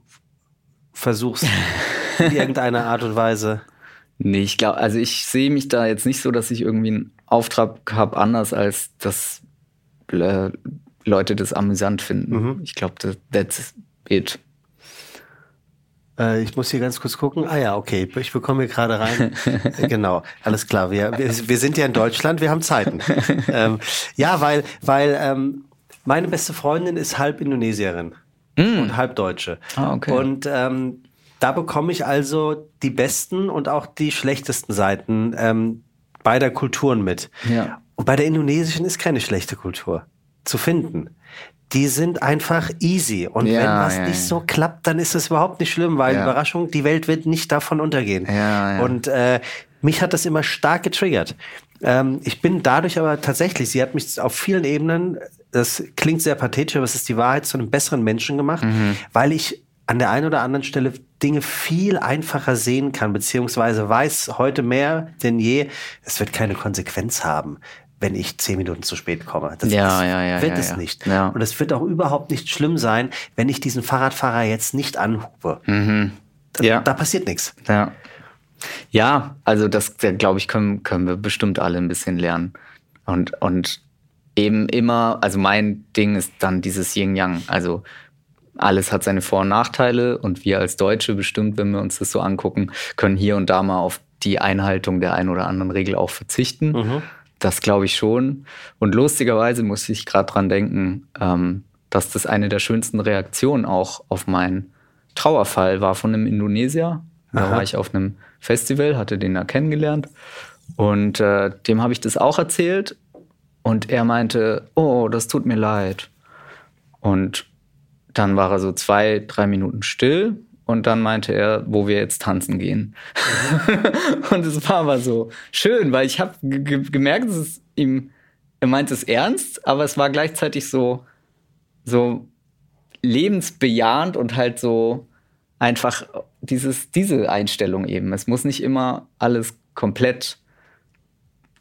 versuchst in irgendeiner Art und Weise? Nee, ich glaube, also ich sehe mich da jetzt nicht so, dass ich irgendwie einen Auftrag habe, anders als dass äh, Leute das amüsant finden. Mhm. Ich glaube, that, that's it. Äh, ich muss hier ganz kurz gucken. Ah ja, okay, ich bekomme hier gerade rein. Genau, alles klar. Wir, wir, wir sind ja in Deutschland, wir haben Zeiten. ähm, ja, weil, weil ähm, meine beste Freundin ist halb Indonesierin und halb Deutsche. Ah, okay. Und ähm, da bekomme ich also die besten und auch die schlechtesten Seiten ähm, beider Kulturen mit. Ja. Und bei der indonesischen ist keine schlechte Kultur zu finden. Die sind einfach easy. Und Ja, wenn was ja, nicht ja. so klappt, dann ist es überhaupt nicht schlimm, weil. Überraschung, die Welt wird nicht davon untergehen. Und äh, mich hat das immer stark getriggert. Ähm, ich bin dadurch aber tatsächlich, sie hat mich auf vielen Ebenen, das klingt sehr pathetisch, aber es ist die Wahrheit, zu einem besseren Menschen gemacht, Mhm. weil ich an der einen oder anderen Stelle Dinge viel einfacher sehen kann, beziehungsweise weiß heute mehr denn je, es wird keine Konsequenz haben, wenn ich zehn Minuten zu spät komme. Das Ja, ist, ja, ja, wird es nicht. Und es wird auch überhaupt nicht schlimm sein, wenn ich diesen Fahrradfahrer jetzt nicht anhupe. Da, Mhm. Ja. da passiert nichts. Ja. Ja, also das, glaube ich, können, können wir bestimmt alle ein bisschen lernen. Und, und eben immer, also mein Ding ist dann dieses Yin-Yang. Also alles hat seine Vor- und Nachteile und wir als Deutsche bestimmt, wenn wir uns das so angucken, können hier und da mal auf die Einhaltung der einen oder anderen Regel auch verzichten. Das glaube ich schon. Und lustigerweise muss ich gerade dran denken, ähm, dass das eine der schönsten Reaktionen auch auf meinen Trauerfall war von einem Indonesier. Da Aha. war ich auf einem Festival, hatte den da kennengelernt. Und äh, dem habe ich das auch erzählt. Und er meinte, oh, das tut mir leid. Und dann war er so zwei, drei Minuten still. Und dann meinte er, wo wir jetzt tanzen gehen. Und es war aber so schön, weil ich habe gemerkt, dass es ihm, er meint es ernst, aber es war gleichzeitig so, so lebensbejahend und halt so einfach dieses, diese Einstellung eben. Es muss nicht immer alles komplett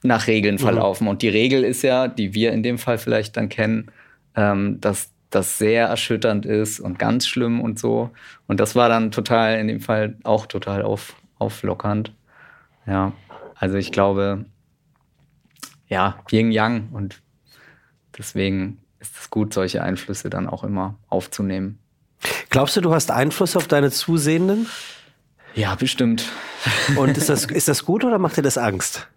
nach Regeln mhm. verlaufen. Mhm. Und die Regel ist ja, die wir in dem Fall vielleicht dann kennen, ähm, dass das sehr erschütternd ist und ganz schlimm und so. Und das war dann total, in dem Fall auch total auf, auflockernd. Ja, also ich glaube, ja, Yin Yang und deswegen ist es gut, solche Einflüsse dann auch immer aufzunehmen. Glaubst du, du hast Einfluss auf deine Zusehenden? Ja, bestimmt. Und ist das, ist das gut oder macht dir das Angst?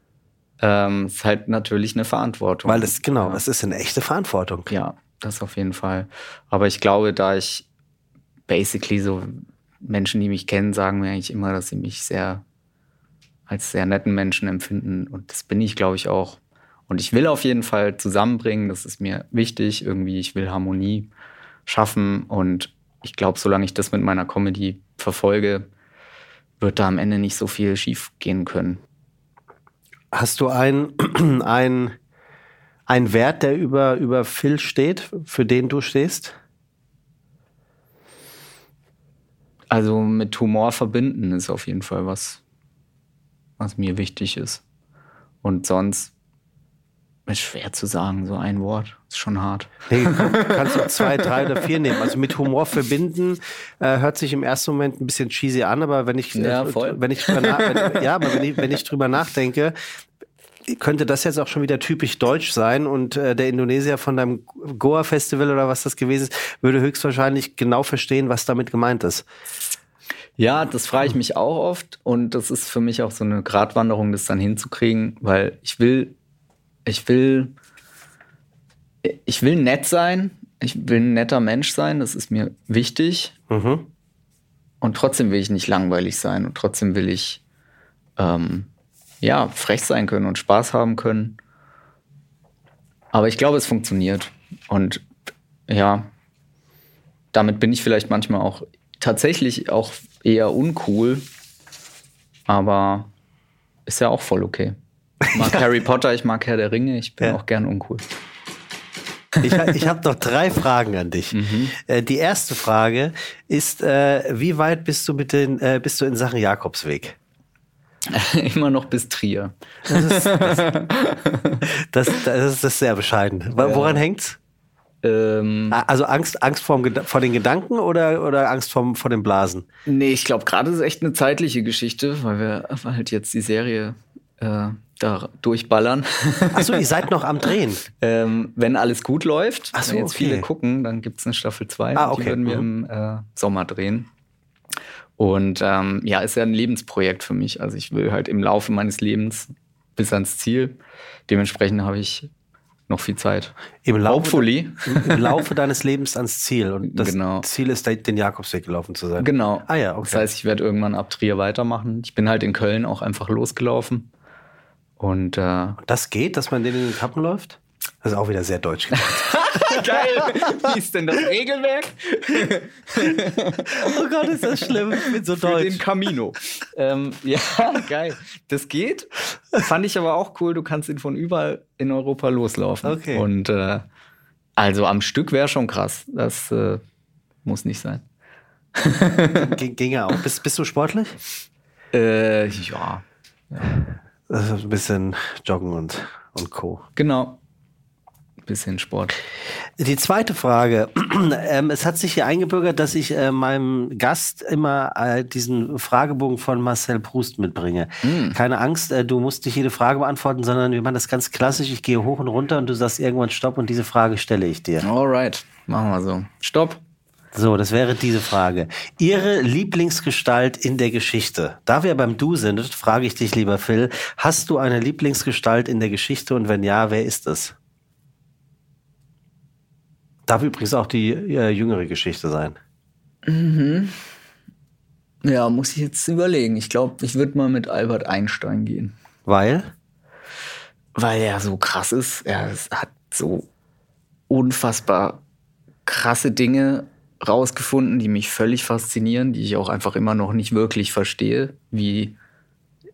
Ähm, ist halt natürlich eine Verantwortung. Weil es, genau, ja. es ist eine echte Verantwortung. Ja, das auf jeden Fall. Aber ich glaube, da ich basically so Menschen, die mich kennen, sagen mir eigentlich immer, dass sie mich sehr als sehr netten Menschen empfinden. Und das bin ich, glaube ich, auch. Und ich will auf jeden Fall zusammenbringen, das ist mir wichtig. Irgendwie, ich will Harmonie schaffen. Und ich glaube, solange ich das mit meiner Comedy verfolge, wird da am Ende nicht so viel schief gehen können. Hast du ein, ein, ein Wert, der über, über Phil steht, für den du stehst? Also mit Humor verbinden ist auf jeden Fall was, was mir wichtig ist. Und sonst ist schwer zu sagen, so ein Wort. Ist schon hart. Nee, kannst du zwei, drei oder vier nehmen. Also mit Humor verbinden äh, hört sich im ersten Moment ein bisschen cheesy an, aber wenn ich, ja, voll. wenn ich, drüber, wenn, ja, aber wenn ich, wenn ich drüber nachdenke, könnte das jetzt auch schon wieder typisch deutsch sein und äh, der Indonesier von deinem Goa-Festival oder was das gewesen ist, würde höchstwahrscheinlich genau verstehen, was damit gemeint ist. Ja, das frage ich mich auch oft und das ist für mich auch so eine Gratwanderung, das dann hinzukriegen, weil ich will ich will, ich will nett sein. Ich will ein netter Mensch sein. Das ist mir wichtig. Mhm. Und trotzdem will ich nicht langweilig sein. Und trotzdem will ich, ähm, ja, frech sein können und Spaß haben können. Aber ich glaube, es funktioniert. Und ja, damit bin ich vielleicht manchmal auch tatsächlich auch eher uncool. Aber ist ja auch voll okay. Ich mag Harry Potter, ich mag Herr der Ringe, ich bin ja. auch gern uncool. Ich, ich habe noch drei Fragen an dich. Mhm. Äh, die erste Frage ist, äh, wie weit bist du mit den, äh, bist du in Sachen Jakobsweg? Immer noch bis Trier. Das ist, das, das, das ist sehr bescheiden. Woran ja. hängt's? Ähm, also Angst, Angst vor, vor den Gedanken oder, oder Angst vor, vor den Blasen? Nee, ich glaube, gerade ist echt eine zeitliche Geschichte, weil wir halt jetzt die Serie äh, da durchballern. Achso, ihr seid noch am Drehen. ähm, wenn alles gut läuft, so, wenn jetzt okay. viele gucken, dann gibt es eine Staffel 2. Ah, okay. Die würden wir mhm. im äh, Sommer drehen. Und ähm, ja, ist ja ein Lebensprojekt für mich. Also ich will halt im Laufe meines Lebens bis ans Ziel. Dementsprechend habe ich noch viel Zeit. Im Laufe, Im Laufe deines Lebens ans Ziel. Und das genau. Ziel ist, den Jakobsweg gelaufen zu sein. Genau. Ah ja, okay. Das heißt, ich werde irgendwann ab Trier weitermachen. Ich bin halt in Köln auch einfach losgelaufen. Und äh, das geht, dass man den in den Kappen läuft? Das ist auch wieder sehr deutsch gemacht. Geil. Wie ist denn das Regelwerk? oh Gott, ist das schlimm. Ich bin so Für deutsch. den Camino. ähm, ja, geil. Das geht. Fand ich aber auch cool. Du kannst ihn von überall in Europa loslaufen. Okay. Und äh, also am Stück wäre schon krass. Das äh, muss nicht sein. Ging ja auch. Bist, bist du sportlich? Äh, ja. ja. Also ein bisschen Joggen und, und Co. Genau. Bisschen Sport. Die zweite Frage. Ähm, es hat sich hier eingebürgert, dass ich äh, meinem Gast immer äh, diesen Fragebogen von Marcel Proust mitbringe. Mm. Keine Angst, äh, du musst nicht jede Frage beantworten, sondern wir machen das ganz klassisch. Ich gehe hoch und runter und du sagst irgendwann Stopp und diese Frage stelle ich dir. Alright, machen wir so. Stopp. So, das wäre diese Frage. Ihre Lieblingsgestalt in der Geschichte. Da wir beim Du sind, frage ich dich, lieber Phil, hast du eine Lieblingsgestalt in der Geschichte und wenn ja, wer ist es? Darf übrigens auch die äh, jüngere Geschichte sein. Mhm. Ja, muss ich jetzt überlegen. Ich glaube, ich würde mal mit Albert Einstein gehen. Weil? Weil er so krass ist. Er hat so unfassbar krasse Dinge rausgefunden, die mich völlig faszinieren, die ich auch einfach immer noch nicht wirklich verstehe, wie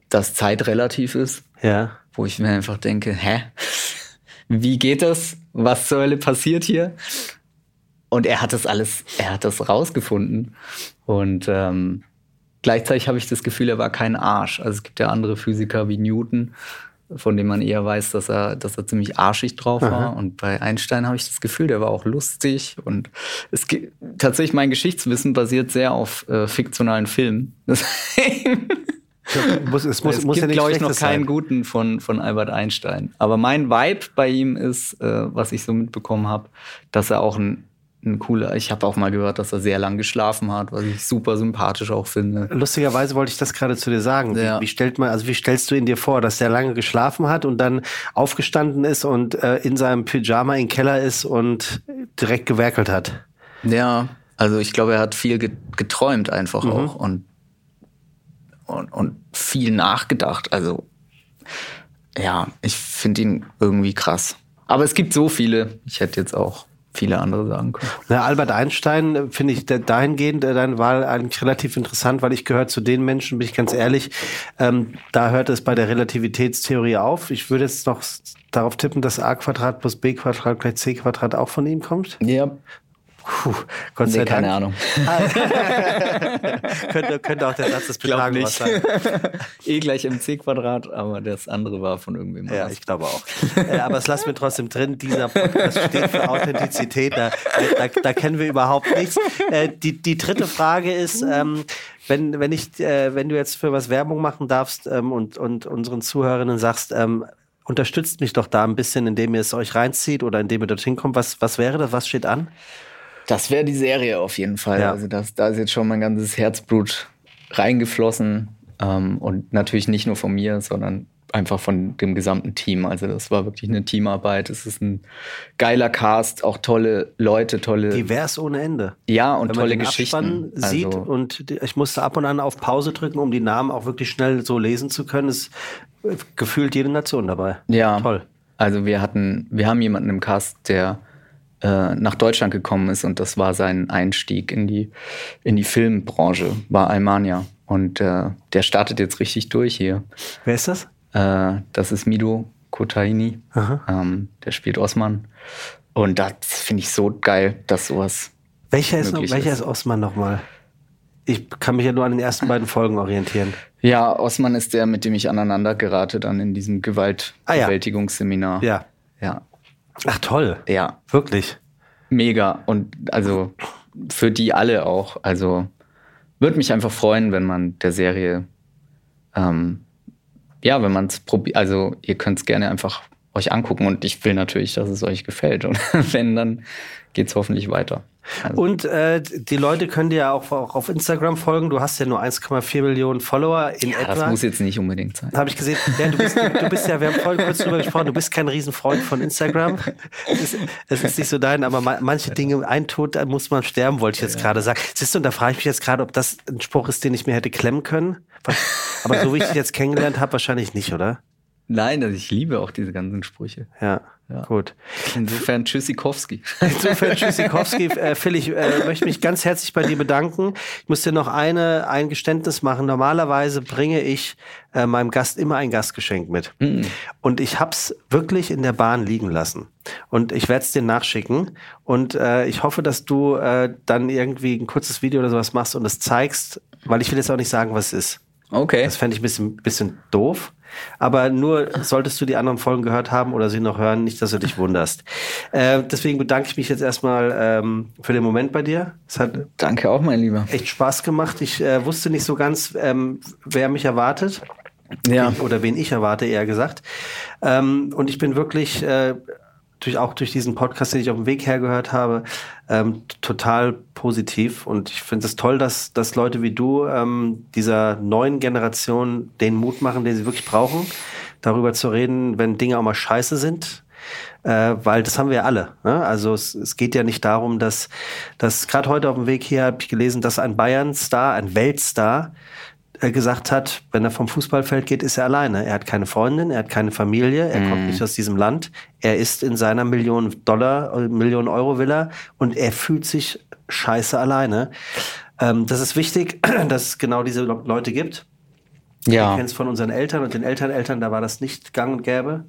das Zeit relativ ist. Ja. Wo ich mir einfach denke, hä? Wie geht das? Was zur Hölle passiert hier? Und er hat das alles, er hat das rausgefunden. Und ähm, gleichzeitig habe ich das Gefühl, er war kein Arsch. Also es gibt ja andere Physiker wie Newton, von dem man eher weiß, dass er, dass er ziemlich arschig drauf war. Aha. Und bei Einstein habe ich das Gefühl, der war auch lustig. Und es gibt tatsächlich mein Geschichtswissen basiert sehr auf äh, fiktionalen Filmen. muss, es muss, es muss gibt, ja glaube ich, noch keinen sein. guten von, von Albert Einstein. Aber mein Vibe bei ihm ist, äh, was ich so mitbekommen habe, dass er auch ein ein cooler. Ich habe auch mal gehört, dass er sehr lang geschlafen hat, was ich super sympathisch auch finde. Lustigerweise wollte ich das gerade zu dir sagen. Ja. Wie, wie, stellt man, also wie stellst du ihn dir vor, dass er lange geschlafen hat und dann aufgestanden ist und äh, in seinem Pyjama im Keller ist und direkt gewerkelt hat? Ja, also ich glaube, er hat viel geträumt einfach mhm. auch und, und, und viel nachgedacht. Also ja, ich finde ihn irgendwie krass. Aber es gibt so viele. Ich hätte jetzt auch viele andere sagen können. Na, Albert Einstein äh, finde ich dahingehend äh, deine Wahl eigentlich relativ interessant, weil ich gehöre zu den Menschen, bin ich ganz ehrlich, ähm, da hört es bei der Relativitätstheorie auf. Ich würde jetzt noch darauf tippen, dass a Quadrat plus b Quadrat gleich c Quadrat auch von ihm kommt. Ja, Puh, Gott nee, sei keine Dank. Ahnung. könnte, könnte auch der Satz des Pythagoras sein. e gleich mc Quadrat, aber das andere war von irgendwem Ja, anders. ich glaube auch. äh, aber es lassen wir trotzdem drin. Dieser Podcast steht für Authentizität. Da, da, da kennen wir überhaupt nichts. Äh, die, die dritte Frage ist, ähm, wenn, wenn, ich, äh, wenn du jetzt für was Werbung machen darfst ähm, und, und unseren Zuhörerinnen sagst, ähm, unterstützt mich doch da ein bisschen, indem ihr es euch reinzieht oder indem ihr dorthin kommt. Was, was wäre das? Was steht an? Das wäre die Serie auf jeden Fall. Ja. Also das, da ist jetzt schon mein ganzes Herzblut reingeflossen. Ähm, und natürlich nicht nur von mir, sondern einfach von dem gesamten Team. Also das war wirklich eine Teamarbeit. Es ist ein geiler Cast, auch tolle Leute, tolle. Divers ohne Ende. Ja, und Wenn tolle man den Geschichten. Abspann also sieht und ich musste ab und an auf Pause drücken, um die Namen auch wirklich schnell so lesen zu können. Es gefühlt jede Nation dabei. Ja. Toll. Also wir hatten, wir haben jemanden im Cast, der äh, nach Deutschland gekommen ist und das war sein Einstieg in die, in die Filmbranche, war Almania. Und äh, der startet jetzt richtig durch hier. Wer ist das? Äh, das ist Mido Kotaini. Ähm, der spielt Osman. Und das finde ich so geil, dass sowas. Welcher ist, noch, welcher ist Osman nochmal? Ich kann mich ja nur an den ersten beiden Folgen orientieren. Ja, Osman ist der, mit dem ich aneinander gerate, dann in diesem Gewaltbewältigungsseminar. Ah, ja. ja. Ach toll. Ja. Wirklich. Mega. Und also für die alle auch. Also würde mich einfach freuen, wenn man der Serie, ähm, ja, wenn man es probiert, also ihr könnt es gerne einfach euch angucken und ich will natürlich, dass es euch gefällt. Und wenn, dann geht es hoffentlich weiter. Also. Und äh, die Leute können dir ja auch, auch, auf Instagram folgen. Du hast ja nur 1,4 Millionen Follower in ja, etwa. Das muss jetzt nicht unbedingt sein. Habe ich gesehen. Ja, du, bist, du bist ja, wir haben vorhin kurz drüber gesprochen, du bist kein Riesenfreund von Instagram. Das ist, das ist nicht so dein, aber manche Dinge, ein Tod, da muss man sterben, wollte ich jetzt gerade sagen. Siehst du, und da frage ich mich jetzt gerade, ob das ein Spruch ist, den ich mir hätte klemmen können. Aber so wie ich dich jetzt kennengelernt habe, wahrscheinlich nicht, oder? Nein, also ich liebe auch diese ganzen Sprüche. Ja. Ja. Gut. Insofern Tschüssikowski. Insofern Tschüssikowski. Äh, Phil, ich äh, möchte mich ganz herzlich bei dir bedanken. Ich muss dir noch eine, ein Geständnis machen. Normalerweise bringe ich äh, meinem Gast immer ein Gastgeschenk mit. Mhm. Und ich hab's wirklich in der Bahn liegen lassen. Und ich werde es dir nachschicken. Und äh, ich hoffe, dass du äh, dann irgendwie ein kurzes Video oder sowas machst und es zeigst, weil ich will jetzt auch nicht sagen, was es ist. Okay. Das fände ich ein bisschen, bisschen doof. Aber nur solltest du die anderen Folgen gehört haben oder sie noch hören, nicht, dass du dich wunderst. Äh, deswegen bedanke ich mich jetzt erstmal ähm, für den Moment bei dir. Es hat Danke auch, mein Lieber. Echt Spaß gemacht. Ich äh, wusste nicht so ganz, ähm, wer mich erwartet. Ja. Oder wen ich erwarte, eher gesagt. Ähm, und ich bin wirklich äh, durch, auch durch diesen Podcast, den ich auf dem Weg hergehört habe, ähm, total positiv. Und ich finde es toll, dass, dass Leute wie du ähm, dieser neuen Generation den Mut machen, den sie wirklich brauchen, darüber zu reden, wenn Dinge auch mal scheiße sind. Äh, weil das haben wir alle. Ne? Also es, es geht ja nicht darum, dass, dass gerade heute auf dem Weg hier habe ich gelesen, dass ein Bayern-Star, ein Weltstar, gesagt hat, wenn er vom Fußballfeld geht, ist er alleine. Er hat keine Freundin, er hat keine Familie, er mm. kommt nicht aus diesem Land. Er ist in seiner Million Dollar, äh, Million Euro Villa und er fühlt sich scheiße alleine. Ähm, das ist wichtig, dass es genau diese Leute gibt. Ja. Wir kennen es von unseren Eltern und den Elterneltern, da war das nicht gang und gäbe.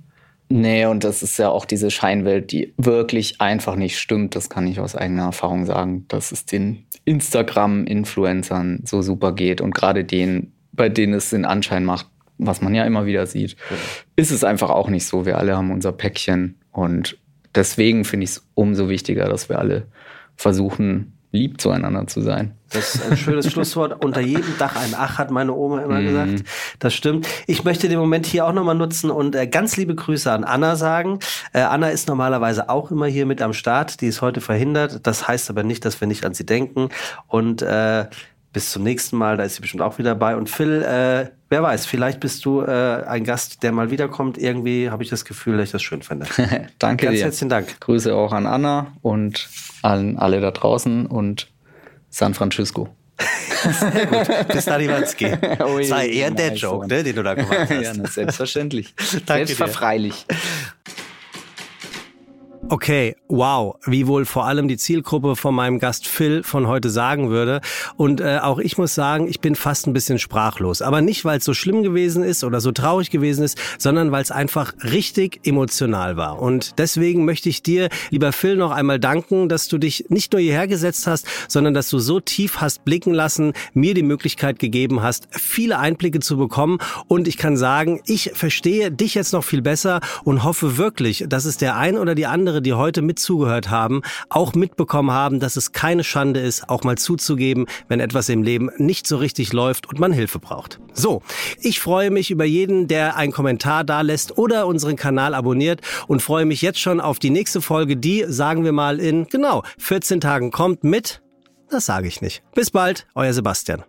Nee, und das ist ja auch diese Scheinwelt, die wirklich einfach nicht stimmt. Das kann ich aus eigener Erfahrung sagen, dass es den Instagram-Influencern so super geht und gerade denen, bei denen es den Anschein macht, was man ja immer wieder sieht, ja. ist es einfach auch nicht so. Wir alle haben unser Päckchen und deswegen finde ich es umso wichtiger, dass wir alle versuchen, lieb zueinander zu sein. Das ist ein schönes Schlusswort. Unter jedem Dach ein Ach, hat meine Oma immer mm. gesagt. Das stimmt. Ich möchte den Moment hier auch nochmal nutzen und äh, ganz liebe Grüße an Anna sagen. Äh, Anna ist normalerweise auch immer hier mit am Start. Die ist heute verhindert. Das heißt aber nicht, dass wir nicht an sie denken. Und äh, bis zum nächsten Mal, da ist sie bestimmt auch wieder dabei. Und Phil, äh, wer weiß, vielleicht bist du äh, ein Gast, der mal wiederkommt. Irgendwie habe ich das Gefühl, dass ich das schön finde. Danke Ganz dir. herzlichen Dank. Grüße auch an Anna und an alle da draußen und San Francisco. Sehr gut. Bis Daniwanski. Sei eher der Joke, ne, den du da gemacht hast. ja, selbstverständlich. Danke Selbstverfreilich. Dir. Okay, wow, wie wohl vor allem die Zielgruppe von meinem Gast Phil von heute sagen würde. Und äh, auch ich muss sagen, ich bin fast ein bisschen sprachlos. Aber nicht, weil es so schlimm gewesen ist oder so traurig gewesen ist, sondern weil es einfach richtig emotional war. Und deswegen möchte ich dir, lieber Phil, noch einmal danken, dass du dich nicht nur hierher gesetzt hast, sondern dass du so tief hast blicken lassen, mir die Möglichkeit gegeben hast, viele Einblicke zu bekommen. Und ich kann sagen, ich verstehe dich jetzt noch viel besser und hoffe wirklich, dass es der ein oder die andere die heute mit haben, auch mitbekommen haben, dass es keine Schande ist, auch mal zuzugeben, wenn etwas im Leben nicht so richtig läuft und man Hilfe braucht. So, ich freue mich über jeden, der einen Kommentar da lässt oder unseren Kanal abonniert und freue mich jetzt schon auf die nächste Folge, die, sagen wir mal, in genau 14 Tagen kommt mit, das sage ich nicht. Bis bald, euer Sebastian.